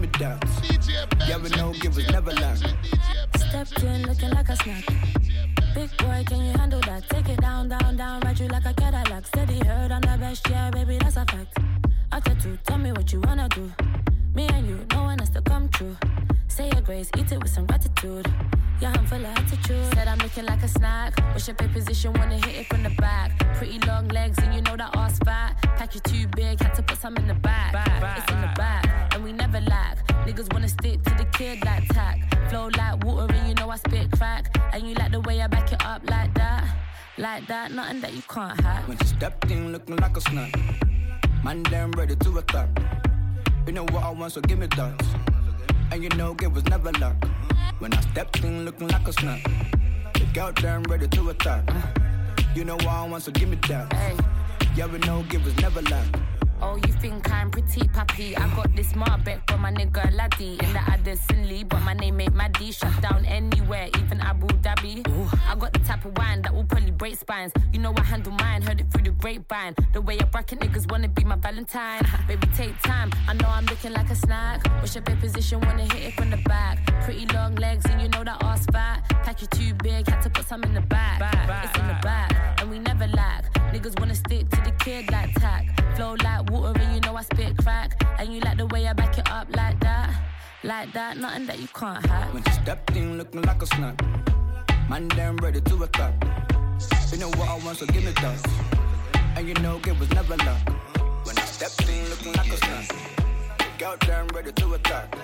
Me that. Yeah, we know, give was never luck. Stepped in looking like a snack. Big boy, can you handle that? Take it down, down, down, ride you like a Cadillac. Steady heard I'm the best, yeah, baby, that's a fact. Two, tell me what you wanna do. Me and you, no one has to come true. Say your grace, eat it with some gratitude. Yeah, I'm full of attitude. Said I'm looking like a snack. Wish your pay position, wanna hit it from the back. Pretty long legs, and you know that ass fat. Pack you too big, had to put some in the back. It's in the back, and we never lack. Niggas wanna stick to the kid like tack. Flow like water, and you know I spit crack. And you like the way I back it up like that. Like that, nothing that you can't hack. When she stepped in looking like a snack. Man, damn ready to attack. You know what I want, so give me that. And you know, give was never luck. When I stepped in looking like a snack. The girl damn ready to attack. You know what I want, so give me that. Yeah, we know, give was never luck. Oh, you think I'm pretty puppy? I got this Marbeck from my nigga Laddie in the Addison Lee, but my name ain't Maddie. Shut down anywhere, even Abu Dhabi. Ooh. I got the type of wine that will probably break spines. You know I handle mine, heard it through the grapevine. The way I bracket niggas wanna be my Valentine. Baby, take time. I know I'm looking like a snack. Wish your bed position, wanna hit it from the back. Pretty long legs, and you know that ass fat. Pack you too big, had to put some in the back. It's in the back, and we never lack. Niggas wanna stick to the kid like tack. Flow like water, and you know I spit crack. And you like the way I back it up like that. Like that, nothing that you can't hack. When she stepped in looking like a snack. Man, damn ready to attack. You know what I want, so give me that. And you know, it was never luck. When I stepped in looking like a snack. Girl, damn ready to attack.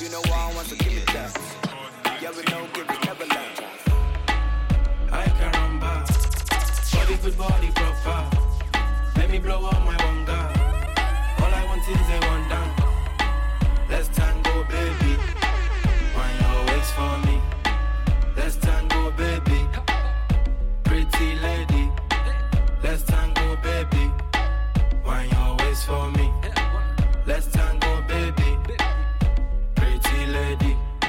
You know what I want, so give me that. Yeah, we know, it was never luck. I can run back. Body good, body proper. Let me blow up my for me. Let's tango, baby. Pretty lady. Let's tango, baby. Wind your waist for me.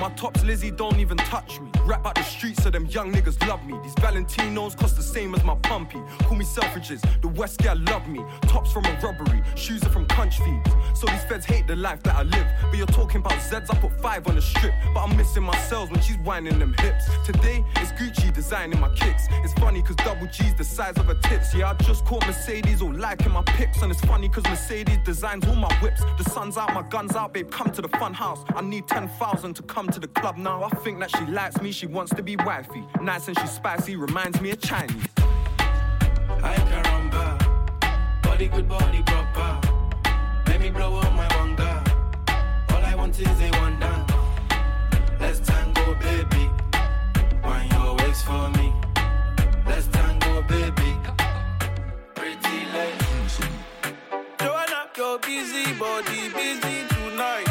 My tops Lizzie don't even touch me. Rap out the streets so them young niggas love me. These Valentinos cost the same as my pumpy. Call me Selfridges, the West girl love me. Tops from a robbery, shoes are from country feeds. So these feds hate the life that I live. But you're talking about Zeds, I put five on the strip. But I'm missing my cells when she's whining them hips. Today, it's Gucci designing my kicks. It's funny cause double G's the size of her tits. Yeah, I just caught Mercedes all liking my pics. And it's funny cause Mercedes designs all my whips. The sun's out, my gun's out, babe, come to the fun house. I need 10,000 to come to the club now. I think that she likes me, she wants to be wifey. Nice and she's spicy, reminds me of Chinese. I back. Body good, body proper. Let me blow up my guy. All I want is a one down. Let's tango, baby. Wind your waist for me. Let's tango, baby. Pretty lady. Joanna, your busy body busy tonight.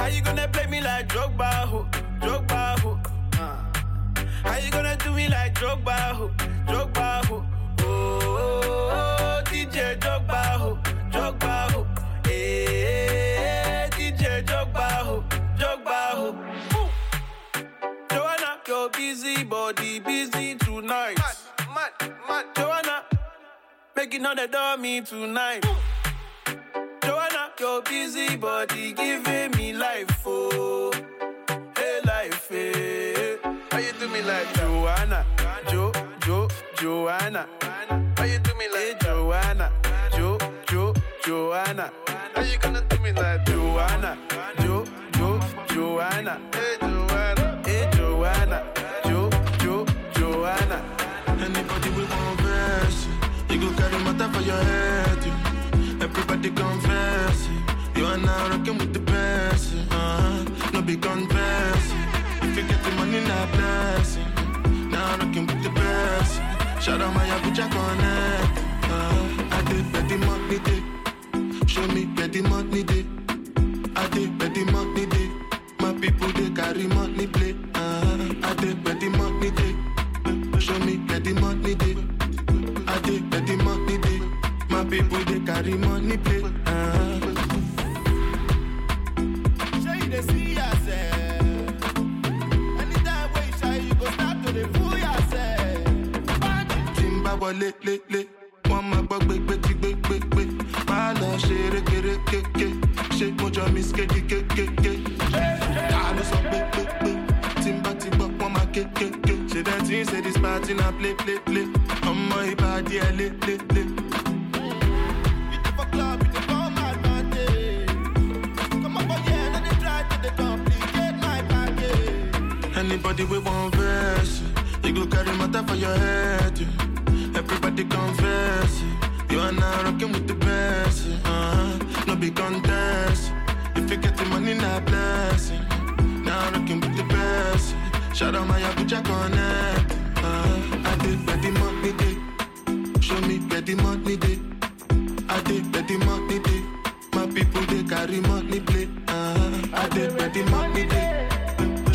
Hey, how you gonna play me like Drogba, ho, Drogba, ho? Uh. How you gonna do me like Drogba, ho? Drogba, ho? Oh, oh, oh, DJ Drogba, ho? Drogba, ho? Eh, DJ Drogba, ho? Drogba, ho? Ooh. Joanna, your busy body busy tonight. Mad, mad, mad. Joanna, making all the dummy tonight. Joanna, your busy body giving me life, oh, hey life, eh. How you do me like Joanna, Jo, Jo, Joanna? How you do me like hey, Joanna, Jo, Jo, Joanna? How you gonna do me like Joanna, Jo, Jo, Joanna? Hey Joanna, hey Joanna, Jo, Jo, Joanna. Anybody with one verse, you go carry matter for your head. You. Everybody confess, it. you are now rocking with the best. Uh-huh. No big confess. If you get the money, not blessing. Now rocking with the best. Shout out my Abuja connect. Uh, I did bet the money day. Show me where the money day. I did bet the money day. My people they carry money play. Uh, I did bet the money day. Show me where the money day. People they carry money play. Uh, wọlé lélẹ̀ wọ́n máa gbọ́ lọ pépé tí wọ́n máa kékéké ṣe Anybody with one verse, you go carry matter for your head. Everybody confess, you are now rocking with the best. Uh-huh. No big contest. If you get the money, not blessing. Now rocking with the best. Shout out my Abuja connect. Uh, I did the money day. Show me the money day. I did the money day. My people they carry money play. Uh, I did the money day.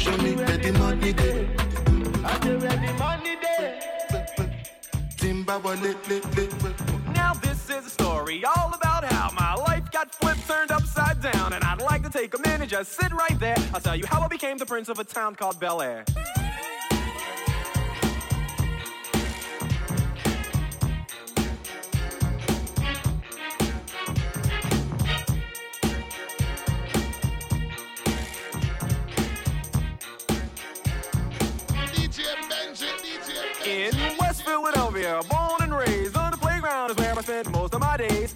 Show me the money day. I dey ready money day. Timba le. Now this is a story all about how my life got flipped, turned upside down, and I'd like to take a minute, just sit right there. I'll tell you how I became the prince of a town called Bel Air. Philadelphia, born and raised on the playground is where I spent most of my days.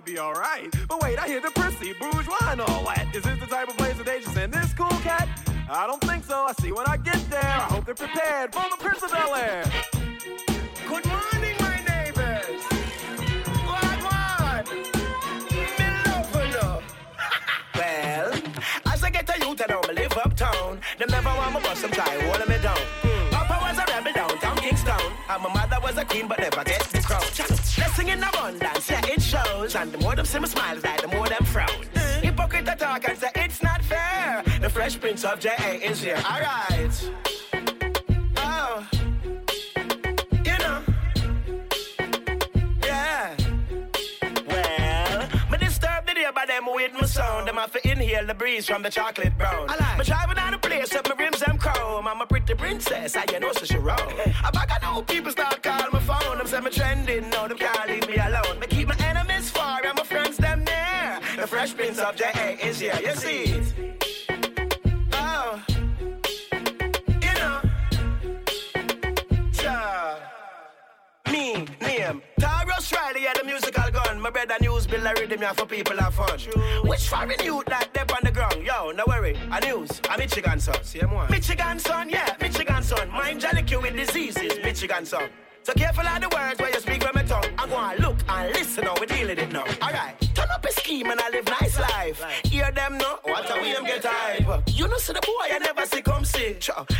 be alright. But wait, I hear the prissy, bourgeois, and all that. Is this the type of place that they just send this cool cat? I don't think so. I see when I get there. I hope they're prepared for the Prince of Bel Air. Good morning, my neighbors. You, love. Well, as I get to youth, I don't live uptown. Them never want bust them try holding me down. Was a queen, but never get the crown. Blessing in abundance, yeah, it shows. And the more them see me smiles, like the more them frown. Hypocrite that talk and say it's not fair. The fresh prince of J.A. is here. Alright. Oh. Them with my sound. Them have to inhale the breeze from the chocolate brown. I like. Me driving down the place up my rims them chrome. I'm a pretty princess, I you know so she roll. I back I know people start calling my phone. Them say me trending, no them can't leave me alone. Me keep my enemies far and my friends them near. The fresh prince of J.A. is here, you see it. Taros yeah, the musical gun. My brother news bill a rhythm yeah, for people have fun. Which foreign youth that dip on the ground? Yo, no worry, a news, a Michigan son. Same one. Michigan son, yeah, Michigan grandson. Mind cure with diseases, Michigan son. So careful of the words where you speak from my tongue. I'm gonna look and listen how we deal with it now. Alright, turn up a scheme and I live nice life. Hear them know what a way them get hype. You know see the boy I never see come see.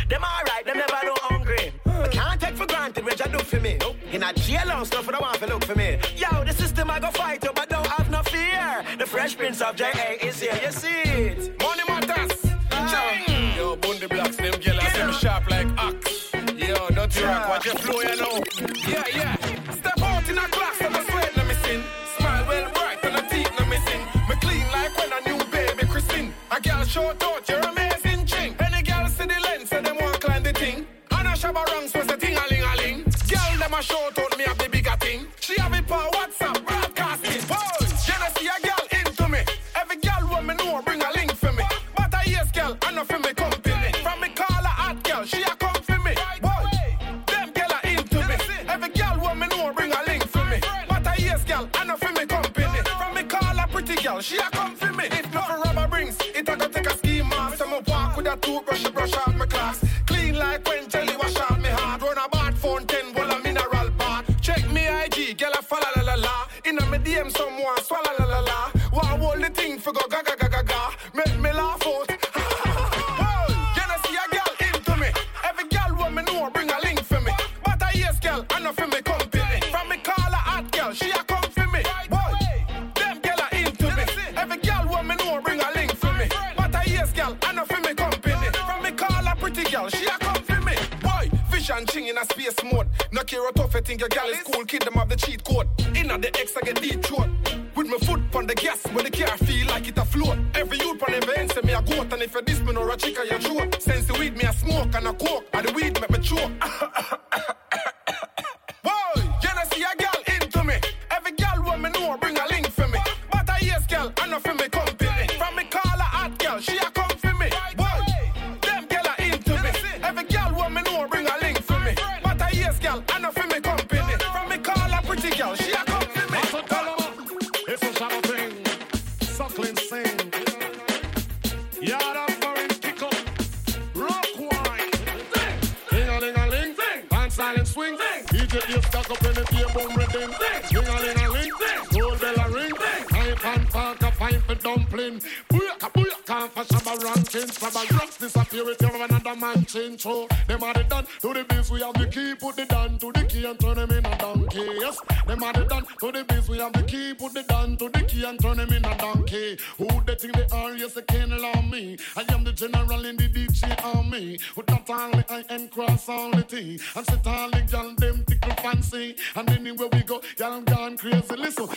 Them alright, them never no hungry. I can't take for granted what you do for me. In a jail and stuff, I want to look for me. Yo, the system I go fight you, but don't have no fear. The fresh prince of J.A. is here, you see it. Money matters. Ah. Chang. Yo, Bundy blocks, them girls, see me sharp like ox. Yo, dirty rock, watch your flow, you know. Yeah, yeah. Step out in a class, and I sweat, no missing. Smile well bright, and the teeth, let me sing. Me clean like when a new baby christen. A girl short out, you're Short out, think your gal is cool. Kid them have the cheat code. In Inna the X, I get deep throat. With my foot on the gas, when the car feel like it a float. Shabba rocks disappear with your another man change. So them are the done to the biz. We have the key. Put the down to the key and turn them in a donkey. Yes. Them are the done to the biz. We have the key. Put the down to the key and turn them in a donkey. Who they think they are? Yes, they can't allow me. I am the general in the sea army. With not only I and cross all the T. And sit all the gal them tickle fancy. And anywhere we go, y'all gone crazy. Listen,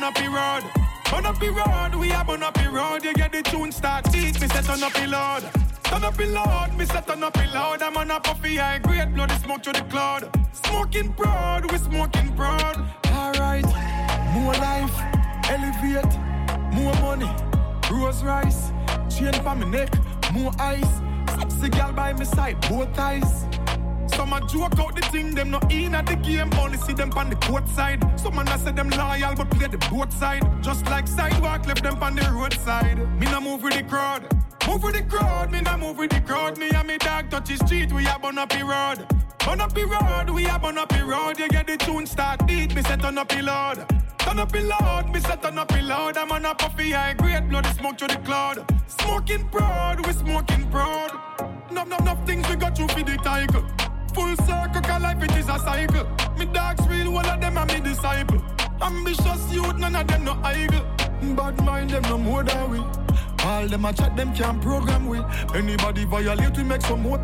we up the road. Burn up the road, we a burn up the road. You get the tune start beat, me set on up the load. Turn up the load, me set on up the loud. I'm on a puffy high grade, bloody smoke to the cloud. Smoking broad, we smoking broad. Alright, more life, elevate, more money, rose rice, chain for me neck, more ice. Sexy girl by my side, both eyes. Some a joke out the thing, them not in at the game, only see them on the court side. Some man a say them loyal, but play the both side. Just like sidewalk, left them on the roadside. Me no move with the crowd. Move with the crowd, me no move with the crowd. Me and me dog touch the street, we a burn up the road. Burn up the road, we a burn up the road. You get the tune start beat, me set on up the load. Turn up the loud, me set on up the loud. I'm on a puffy high grade, bloody smoke to the cloud. Smoking broad, we smoking broad. No, no, no things we got through for the tiger. Full circle, cause life it is a cycle. Me dogs real, one of them are me disciple. Ambitious youth, none of them no idle. Bad mind them no more than we. All them a chat, them can't program we. Anybody violate, we make some more.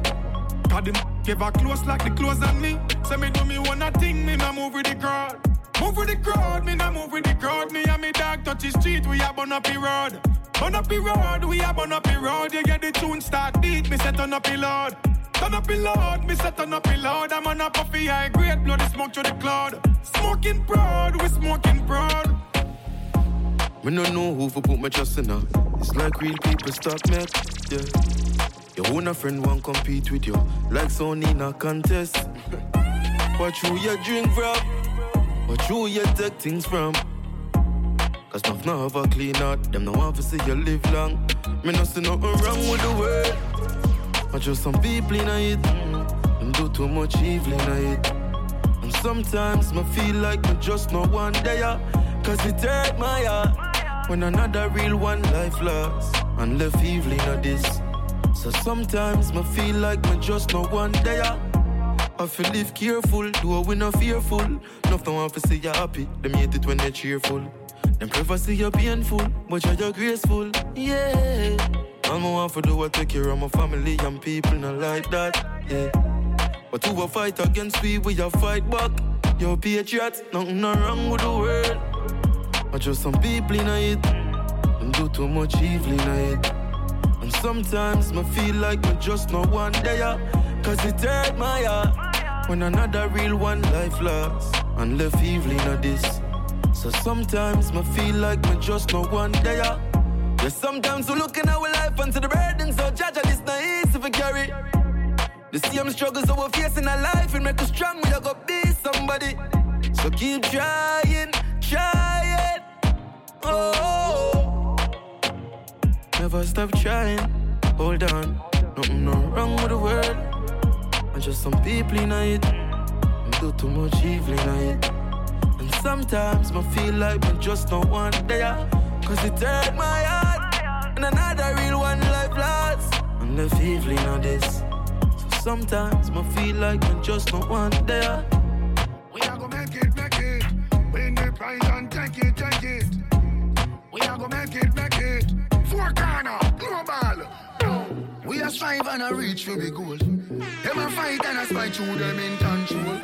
Cause them ever close like the clothes on me. Say me do me one a thing, me no move with the crowd. Move with the crowd, me no move with the crowd. Me and me dog touch the street, we a burn up the road. Burn up the road, we a burn up the road. You get the tune start beat, me set on up the load. Turn up in loud, me say turn up in loud. I'm on a puffy high grade, bloody smoke through the cloud. Smoking proud, we smoking proud. Me no know who for put my trust in her. It's like real people start met, yeah. Your own a friend won't compete with you, like Sony in a contest. what you you drink from? What you you take things from? Cause nothing have a clean out, them no want to see you live long. Me no see nothing wrong with the world. Just some people in it, them do too much evil in it. And sometimes me feel like me just no one there. Cause it hurt my heart when another real one life lost and left evil in this. So sometimes me feel like me just no one there. I feel live careful, though we not fearful. Nothing want to see you happy, them hate it when they cheerful. Them prefer see you painful, but you're graceful, yeah. I'm a want for do what take care of my family and people not like that, yeah. But who will fight against we, we a fight back. Yo, patriots, nothing no wrong with the world. But just some people in it, them do too much evil in it. And sometimes me feel like me just no one there. Cause it hurt my heart when another real one life lost and left evil in this. So sometimes me feel like me just no one there. Sometimes we look in our life and to the burden so judge this not easy to carry. The same struggles that we're facing in life and make us strong. We gonna be somebody. So keep trying, trying. Oh, never stop trying. Hold on, nothing no wrong with the world. And just some people in it, do too much evil in it. And sometimes I feel like I just don't want there. Cause it hurt my heart. And another real one life lost. And left evil in this. So sometimes I feel like I just don't want there. We are gonna make it, make it. Win the prize and take it, take it. We are gonna make it, make it. Four corner, global. We are strive and a reach for the goal. Them a fight and a spite through them in control.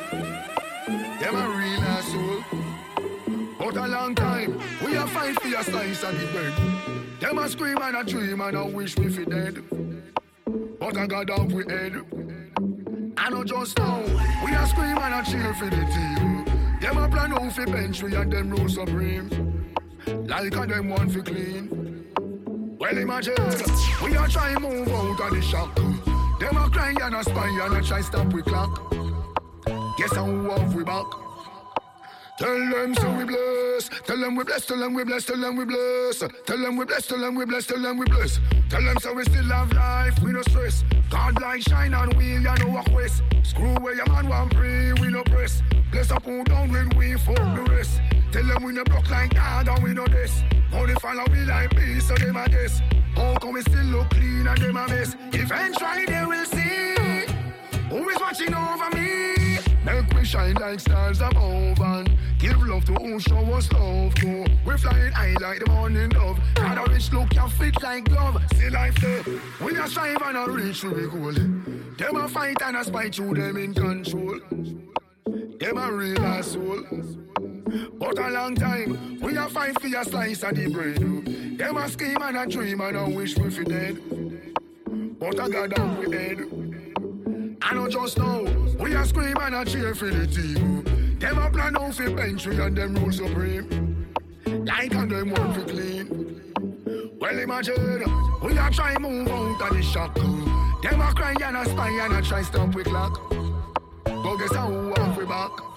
Them a real asshole. But a long time, we a fight for a slice of the bread. Them a scream and a dream and a wish we fi dead. But I got down we head. I know just now, we a scream and a cheer for the team. Them a plan out fi bench we and them rule supreme. Like a them one fi clean. Well imagine, we a try move out of the shock. Them a cry and a spy and a try stop we clock. Guess how off we back. Tell them so we bless. Tell them we bless. Tell them we bless. Tell them we bless. Tell them we bless. Tell them we bless. Tell them we bless. Tell them so we still have life. We no stress. God like shine on wheel. Ya know walk west. Screw where your man want pray. We no press. Bless up who down when we fuck the rest. Tell them we no broke like God and we know this. Only follow we like peace so them a guess. How come we still look clean and them a mess? Eventually they will see who is watching over me. Make we shine like stars above and give love to who show us love to. We flying high like the morning dove. Got a rich look, can fit like glove. See life there. We a strive and a reach to the goal. Them a fight and a spite you, them in control. Them a real asshole. But a long time, we a fight for a slice of the bread. Them a scheme and a dream and a wish we fi dead. But I got down we head. I know just now, we a scream and a cheer for the team. Them a plan out for we and them rule supreme. Like and them want for clean. Well imagine, we a try move out of the shock. Them a cry and a spy and a try stop we clock. But guess how off we back.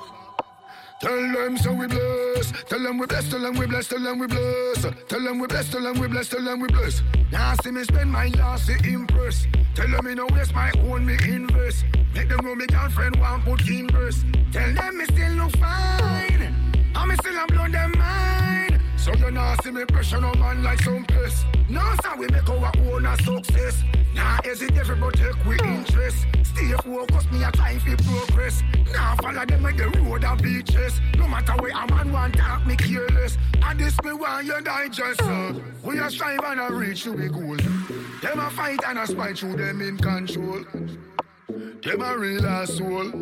Tell them so we bless. Tell them we bless. Tell them we bless. Tell them we bless. Tell them we bless. Tell them we bless. Tell them we bless. Now see me spend my last to impress. Tell them me no waste my own me invest. Make them know me girlfriend want put in. Tell them me still look fine. And me still a blow them mind. So you now see me pressure no man like some piss. Now sir we make our own a success. Now hesitate but take we interest. Stay focused, me a trying to progress. Now follow them like the road and beaches. No matter where a man want talk, me careless. And this me want you digest. Uh. We a strive and a reach to the goal. Them a fight and a spite through them in control. Them a real asshole.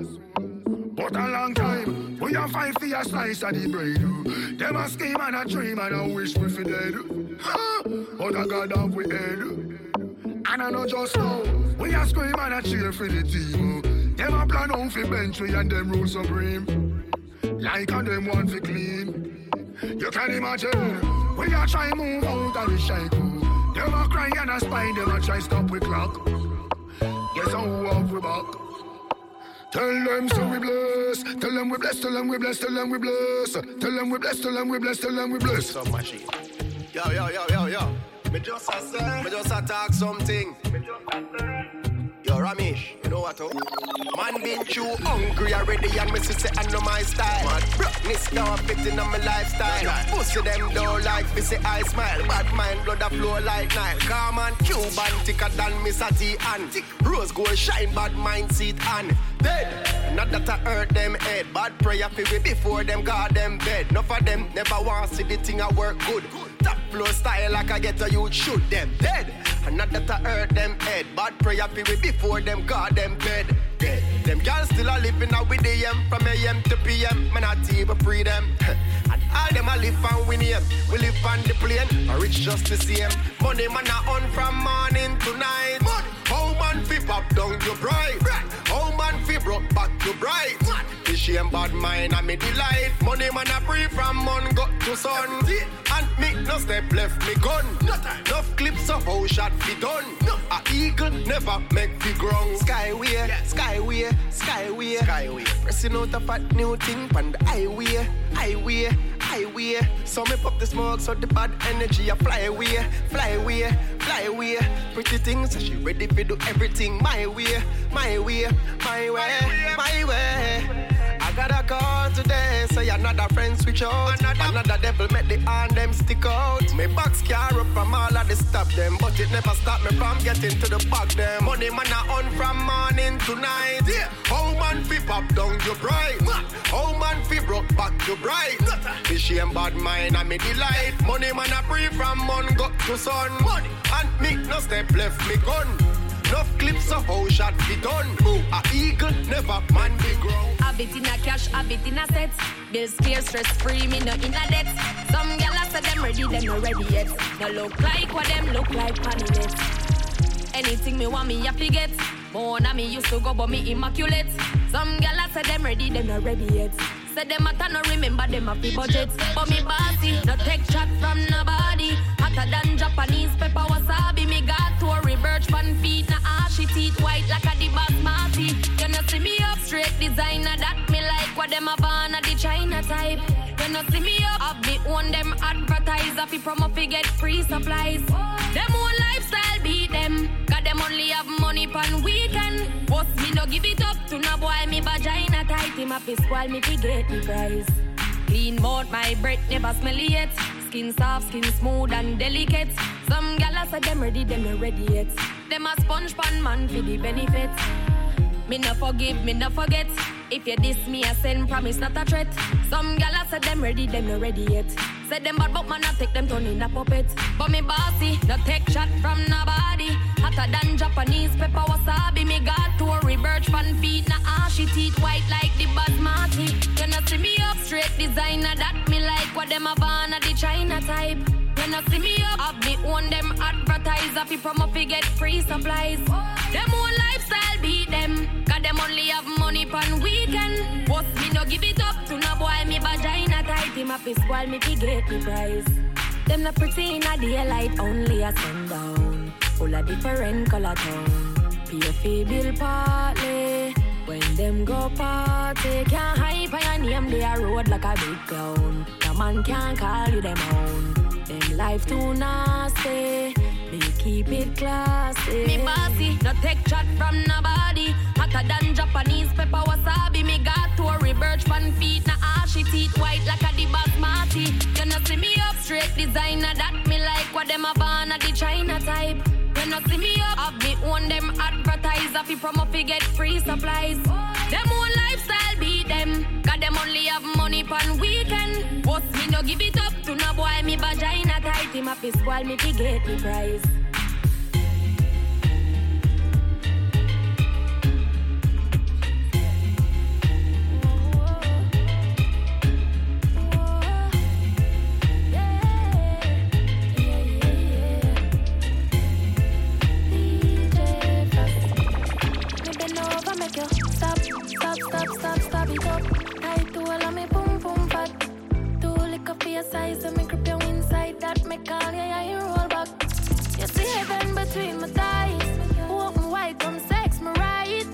But a long time, we a fight for a slice of the bread. Uh, them a scheme and a dream and a wish we fi dead. Ha! But I got off we head. And I know just now, we are scream and a cheer for the team. Uh, them a plan out for bench we and them rule supreme. Like and them want to clean. You can imagine, we are try move out of the shackle. Them a cry and a spine, them a try stop we clock. Guess how off we back. Tell them so we bless. Tell them we bless. Tell them we bless. Tell them we bless. Tell them we bless. Tell them we bless. Tell them we bless. So much. Yo, yo, yo, yo, yo. Me just a say. Me just a talk something. Yo, Ramesh, you know what? Oh? Man been too hungry already and me say I know my style. Mad brokeness now fitting on my lifestyle. Pussy them don't like me say I smile. Bad mind blood a flow like Nile. Calm and Cuban thicker than Miss T and Rose gold shine bad mind seat and dead. Not that I hurt them head. Bad prayer for me before them guard them bed. Enough of them never want see the thing I work good. Top flow style like I get a youth shoot them dead. And not that I hurt them head. Bad prayer for me before them guard them bed. Dead. Them girls still a living out with the AM from AM to PM. Man, I even free them. and all them a live and win here. We live on the plane. I rich just the same. Money man I on from morning to night. Money. How man fi pop down your bright. How man fi broke back to bright. The shame bad mind and me delight. Money man a free from mon got to sun. And me no step left me gun. No time. Enough clips of how shot fi done. A eagle never make fi ground. Skyway, skyway, skyway, skyway. Pressing out a fat new thing pan the highway, highway, highway. So me pop the smoke so the bad energy a fly away, fly away, fly away. Pretty things so she ready fi do everything my way, my way, my way, my way. I got a call today, say another friend switch out. Another, another devil make the hand them stick out. Me box car up from all of the stop them, but it never stop me from getting to the back them. Money man I on from morning to night. Yeah. How man fi pop down your bright? How man fi broke back to bright? The shame bad mind and me delight. Money man I free from mon got to sun. Money. And me no step left me gun. Enough clips of how shot be done. A eagle never man be ground. Have it in a cash, have it in a set. Bills clear, stress free, me no in a debt. Some gyal say them ready, them no ready yet. No look like what them look like panic. Anything me want me have to get. More than me used to go, but me immaculate. Some gyal say them ready, them no ready yet. Say them at no remember them a fi budget. But me bossy, no take chat from nobody. Hotter than Japanese pepper wasabi. Me got to a reverse fan feet, white like a the basmati. You know see me up straight designer that me like what them a van the China type. You know see me up, have me own them advertiser fi promo fi get free supplies. Them own lifestyle beat them, got them only have money pan weekend. Boss me no give it up to no boy me vagina tight him up his squall me fi get the price. Clean mouth, my breath never smelly yet. Skin soft, skin smooth and delicate. Some gyal say them ready, them not ready yet. Them a sponge pan man for the benefits. Me no forgive, me no forget. If you diss me, I send promise, not a threat. Some gyal say them ready, them not ready yet. Say them bad, but man I take them turn in a puppet. But me bossy, no take shot from nobody. Hotter than Japanese pepper wasabi. Me got to a reverse fan feet, na ashy ah, teeth white like the basmati. You know see me up straight designer that me like what them a van the China type. You know see me up, have me own them advertiser fi promo fi get free supplies. Them own lifestyle be them, them only have money pan weekend. Boss me no give it up to no boy, me vagina tight him up his squall me fi get the prize. Them not pretty in a daylight, only a sundown. Full of different color tone. Fi bill partly. When them go party, can't hype on your name, they a road like a big clown. No man can't call you them own. Them life too nasty. Me keep it classy. Me bossy, no take chat from nobody. Hotter than Japanese pepper wasabi. Me got to a reverse fan feet, na ashy ah, teeth white like a basmati. You know see me up straight designer that me like what them a van the China type. You know see me up, have me own them advertiser fi promo fi get free supplies. Them own lifestyle be them, cause them only have money pan weekend boss, me no give it up To no boy, me vagina tight Him a fist while me big get the prize Stop, stop, stop, stop it up. Size and me grip you inside that me call you, yeah, you roll back. You see heaven between my thighs. Open wide, come sex me right.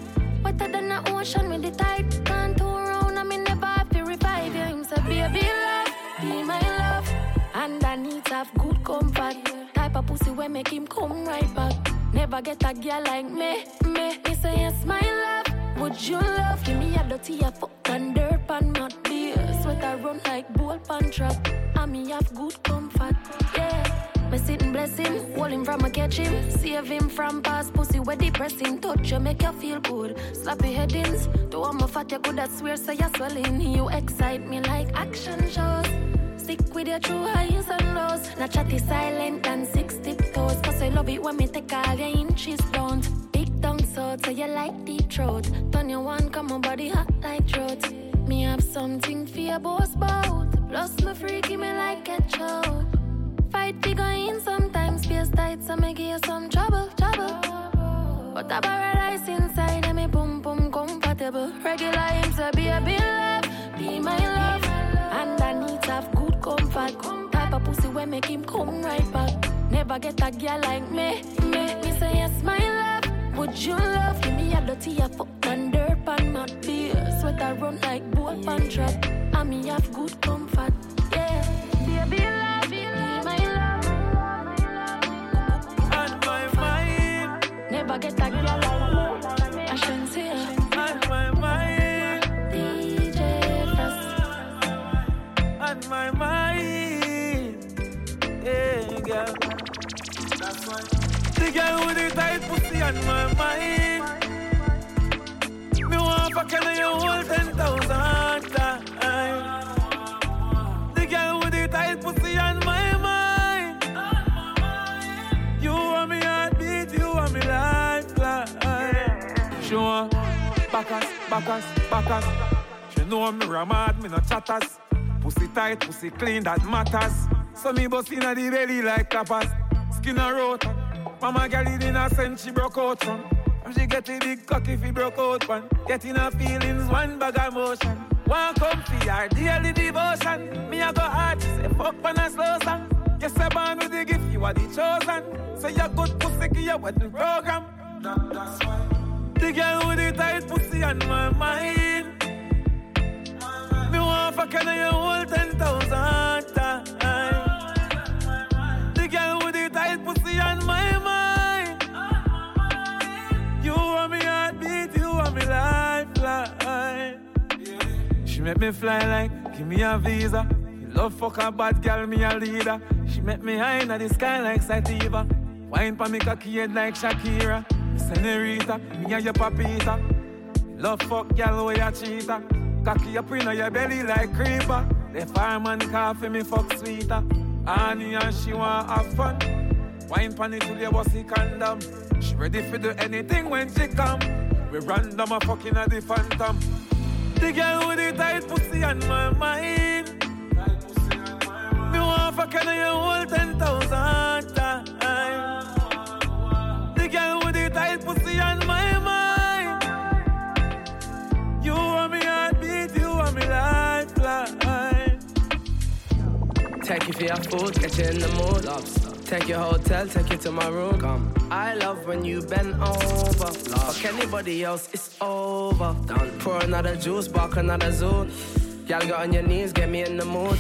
Wetter than the ocean with the tide. Can't turn around, I me never have to revive you. Him say, baby love, be my love. And I need to have good comfort. Type of pussy where make him come right back. Never get a girl like me, me. Me say yes, my love. Would you love? Give me a dirty a fuck dirt and mud beer. Sweat I run like bull pan trap. And me have good comfort, yeah. Me sit and bless him, hold him from a catch him, save him from past pussy where depressing. Touch you make you feel good, slap your headings. Do I'm a fat you good I swear so you're swelling. You excite me like action shows. Stick with your true highs and lows. Not chatty silent and six tiptoes. Cause I love it when me take all your inches down. Big so so you like deep throat. Turn your one, come on body hot like throat. Me have something for your boss bout. Plus my freaky me like a choke. Fight be going sometimes space tight, so me give you some trouble, trouble. But I paradise inside and me boom boom comfortable. Regular him say be a be love, be my love. And I need to have good comfort. Type of pussy where make him come right back. Never get a girl like me, me. Me say yes, my love. Would you love? Give me a dirty a fuck and dirt pan mud beer. Sweat I run like bull pan trap. And me have good comfort, yeah. Baby The girl with the tight pussy on my mind. Me want fuck you you hold ten thousand times. The girl with the tight pussy on my mind. You want me heartbeat, you want me lifeline. She want backers, backers, backers. She know me ramad, me no chatters. Pussy tight, pussy clean, that matters. So me bust inna the belly like clappers. Skin a rota. Mama girl it innocent, she broke out from. She get a big cock if he broke out one. Getting her feelings, one bag of motion. One come for her daily devotion. Me a go hard, say fuck on a slow song. Yes, I born with the gift, you are the chosen. So you good pussy, give your wedding program. That, that's why. The girl with the tight pussy on my mind. Me want fuck you, ten thousand times. She make me fly like, give me a visa. Love fuck a bad girl, me a leader. She make me high in the sky like Sativa. Wine pa me cocky head like Shakira. Senorita, me and your papita. Love fuck girl, oh, way a cheater. Cocky up in your belly like creeper. The fireman coffee me fuck sweeter. Annie and she want have fun. Wine pan it till you condom. She ready for do anything when she come. We random a fucking at the phantom. The girl with the tight pussy on my mind. Me want fuck you, you hold ten thousand times. The girl with the tight pussy on my mind. You want me heartbeat, you want me lifeline. Take you for your food, get you in the mood. Take your hotel, take you to my room. Come. I love when you bend over. Fuck anybody else, it's over. Done. Pour another juice, bark another zone. Y'all get on your knees, get me in the mood.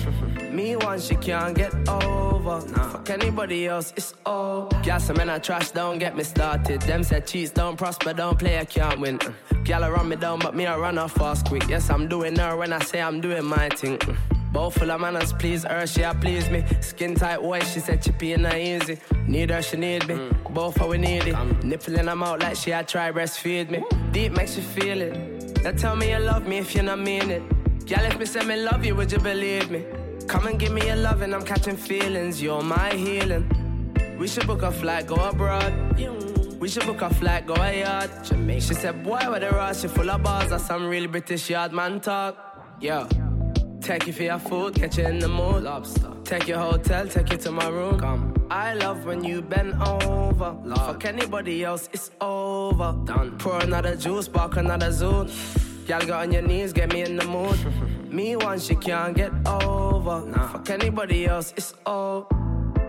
me one, she can't get over. Fuck anybody else, it's over. Gal, some men I trash, don't get me started. Them said cheats don't prosper, don't play, I can't win. Mm. Gal, I run me down, but me I run off fast quick. Yes, I'm doing her when I say I'm doing my thing. Mm. Both full of manners, please her, she a please me. Skin tight white, she said chippy and not easy. Need her, she need me. Mm. Both how we need it. Nipple in her mouth like she a try breastfeed me. Deep makes you feel it. Now tell me you love me if you not mean it. Girl, if me say me love you, would you believe me? Come and give me your love and I'm catching feelings. You're my healing. We should book a flight, go abroad. We should book a flight, go a yard. She said, boy, what the rush, you full of bars. That's some really British yard man talk. Yeah. Take you for your food, catch you in the mood. Lobster. Take your hotel, take you to my room. Come. I love when you bend over. Lord. Fuck anybody else, it's over. Done. Pour another juice, bark another zone. Y'all get on your knees, get me in the mood. me one one she can't get over. Nah. Fuck anybody else, it's all.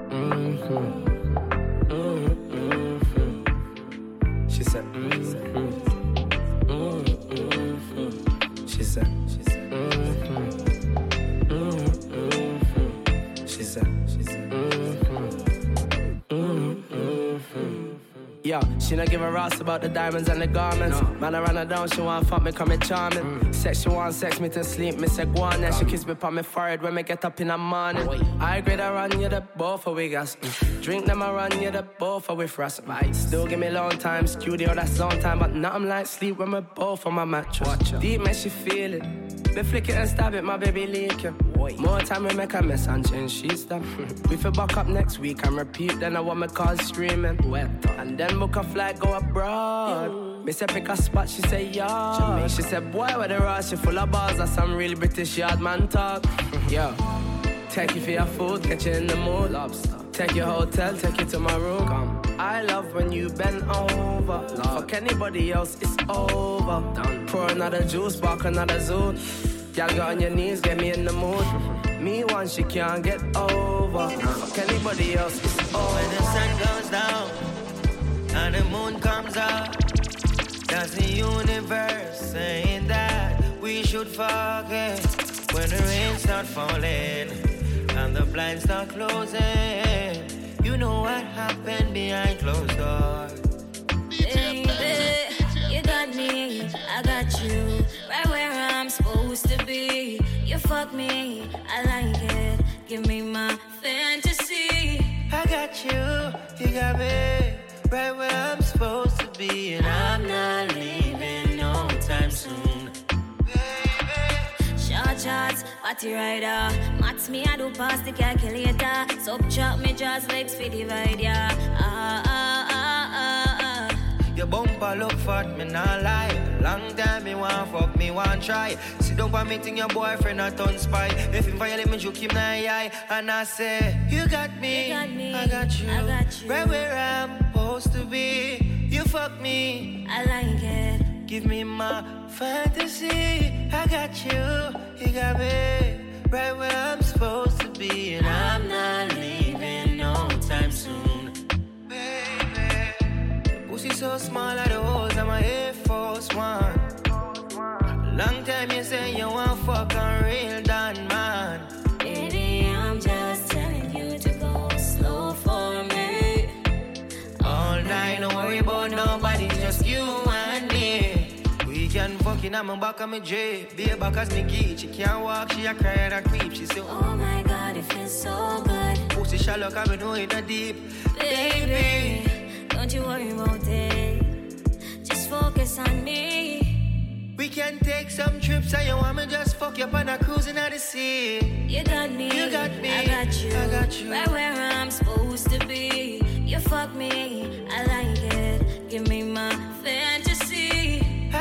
Mm-hmm. Mm-hmm. She said, mm-hmm. Mm-hmm. She said, she said, Yo, she not give a ass about the diamonds and the garments. No. Man, I ran her down, she want fuck me, come me charming. Mm. Sex, she want sex me to sleep, me say go on. Then she kiss me on my forehead when me get up in the morning. Wait. I agree to run you the both of we gas. Mm. Drink them, I run you the both of we frost. Right. Still give me long time, studio that's long time, but nothing like sleep when we both on my mattress. Watch Deep, man, she feel it. Me flick it and stab it, my baby leaking. More time we make a mess and change she's done. we feel back up next week and repeat, then I want my call streaming. Wet. And then book a flight, go abroad. Me say pick a spot, she say yeah. She said, boy, where the rush, you full of bars, that's some really British yard man talk. yeah, take you for your food, get you in the mood. Lobster. Take your hotel, take you to my room. Come. I love when you bend over. Love. Fuck anybody else, it's over. Done. Pour another juice, walk another zoo. Y'all go on your knees, get me in the mood. me once you can't get over. Fuck anybody else, it's over. When the sun goes down and the moon comes up, that's the universe saying that we should forget when the rain start falling and the blinds start closing. You know what happened behind closed doors. Baby, you got me, I got you, right where I'm supposed to be. You fuck me, I like it. Give me my fantasy. I got you, you got me, right where I'm supposed to be, and I'm not leaving no time soon. Short party rider. Max me, I do pass the calculator. Subtract me just legs for divide, yeah. Ah, ah, ah, ah, ah. Your bumper look fat, me not lie. Long time me want fuck, me want try. Sit down for meeting your boyfriend a ton spy. If him violate me, joke him na eye. And I say, you got me, You got me, I got you, I got you. right where I'm supposed to be. You fuck me, I like it. Give me my fantasy. I got you, you got me, right where I'm supposed to be, and I'm not leaving no time soon. Baby, pussy so small I the holes, I'm a Air Force One. Long time you say you want fuck a real can fuck in my back of my J. Be a back me geek. She can't walk, she a cry and a creep. She say, Oh my god, it feels so good. Pussy shallow, cause me know it a deep. Baby, don't you worry about it. Just focus on me. We can take some trips and you want me just fuck you up on a cruising at the sea. You got me. You got me. I got you. I got you. Right where I'm supposed to be. You fuck me. I like it. Give me my fantasy.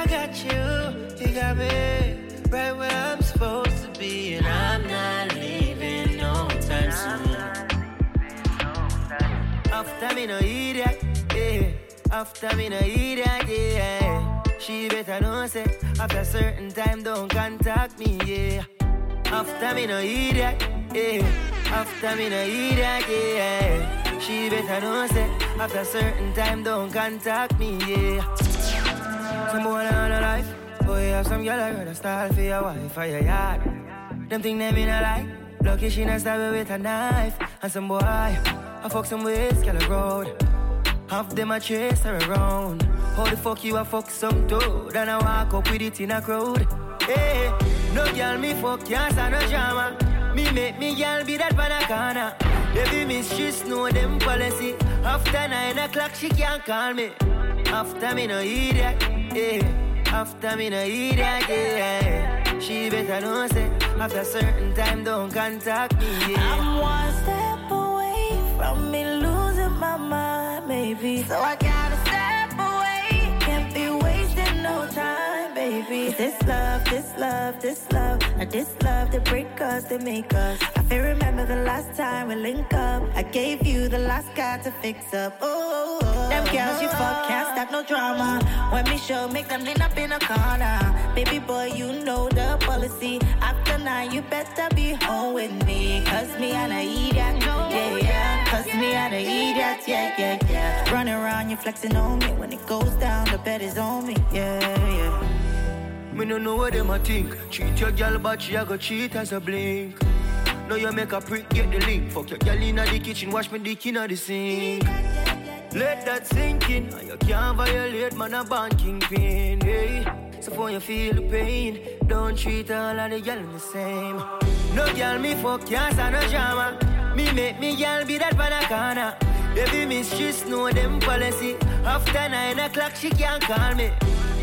I got you. You got me. Right where I'm supposed to be. And I'm not leaving no time soon. After me no idiot, yeah. After me no idiot, yeah. She better know say after certain time don't contact me, yeah. After me no idiot, yeah. After me no idiot, yeah. She better know say after certain time don't contact me, yeah. Some boy on a life, oh, boy have some girl I rather style for your wife or your yard. Them think them in a lie. Lucky she not stab with a knife. And some boy, I fuck some ways, girl a road. Half them a chase her around. How the fuck you a fuck some dude? And I walk up with it in a crowd. Hey, no girl me fuck can't stand no drama. Me make me girl be that banana. Every mistress know them policy. After nine o'clock she can't call me. After me no idiot, yeah. After me no idiot, yeah. She better know say after a certain time don't contact me, yeah. I'm one step away from me losing my mind, maybe. So I baby. This love, this love, this love. I this love that break us, that make us. I feel remember the last time we link up. I gave you the last guy to fix up. Oh, oh, oh them girls you fuck can't stop no drama. When me show, make them lean up in a corner. Baby boy, you know the policy. After nine, you better be home with me. Cause me, I eat that, yeah, yeah. Cause me, I eat that, yeah, yeah, yeah. Run around, you flexing on me. When it goes down, the bed is on me, yeah, yeah. Me no know what them a think. Treat your girl, but she a go cheat as a blink. Now you make a prick, get the link. Fuck your girl inna the kitchen, wash me dick inna the sink. Let that sink in. And you can't violate man a banking pain. Hey. So for you feel the pain, don't treat all of the girl the same. No girl me fuck can't stand no drama. Me make me girl be that panacana. Every mistress know them policy. After nine o'clock she can't call me.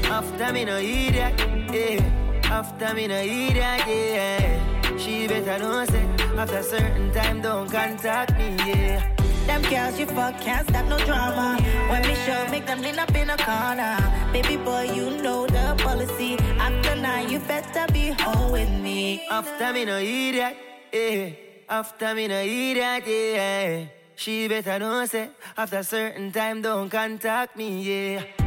After me no hear that, yeah. After me no hear that, yeah. She better know say after certain time don't contact me, yeah. Them girls you fuck can't stop no drama. When we show, make them lean up in a corner. Baby boy, you know the policy. After nine, you better be home with me. After me no hear that, yeah. After me no hear that, yeah. She better know say after certain time don't contact me, yeah.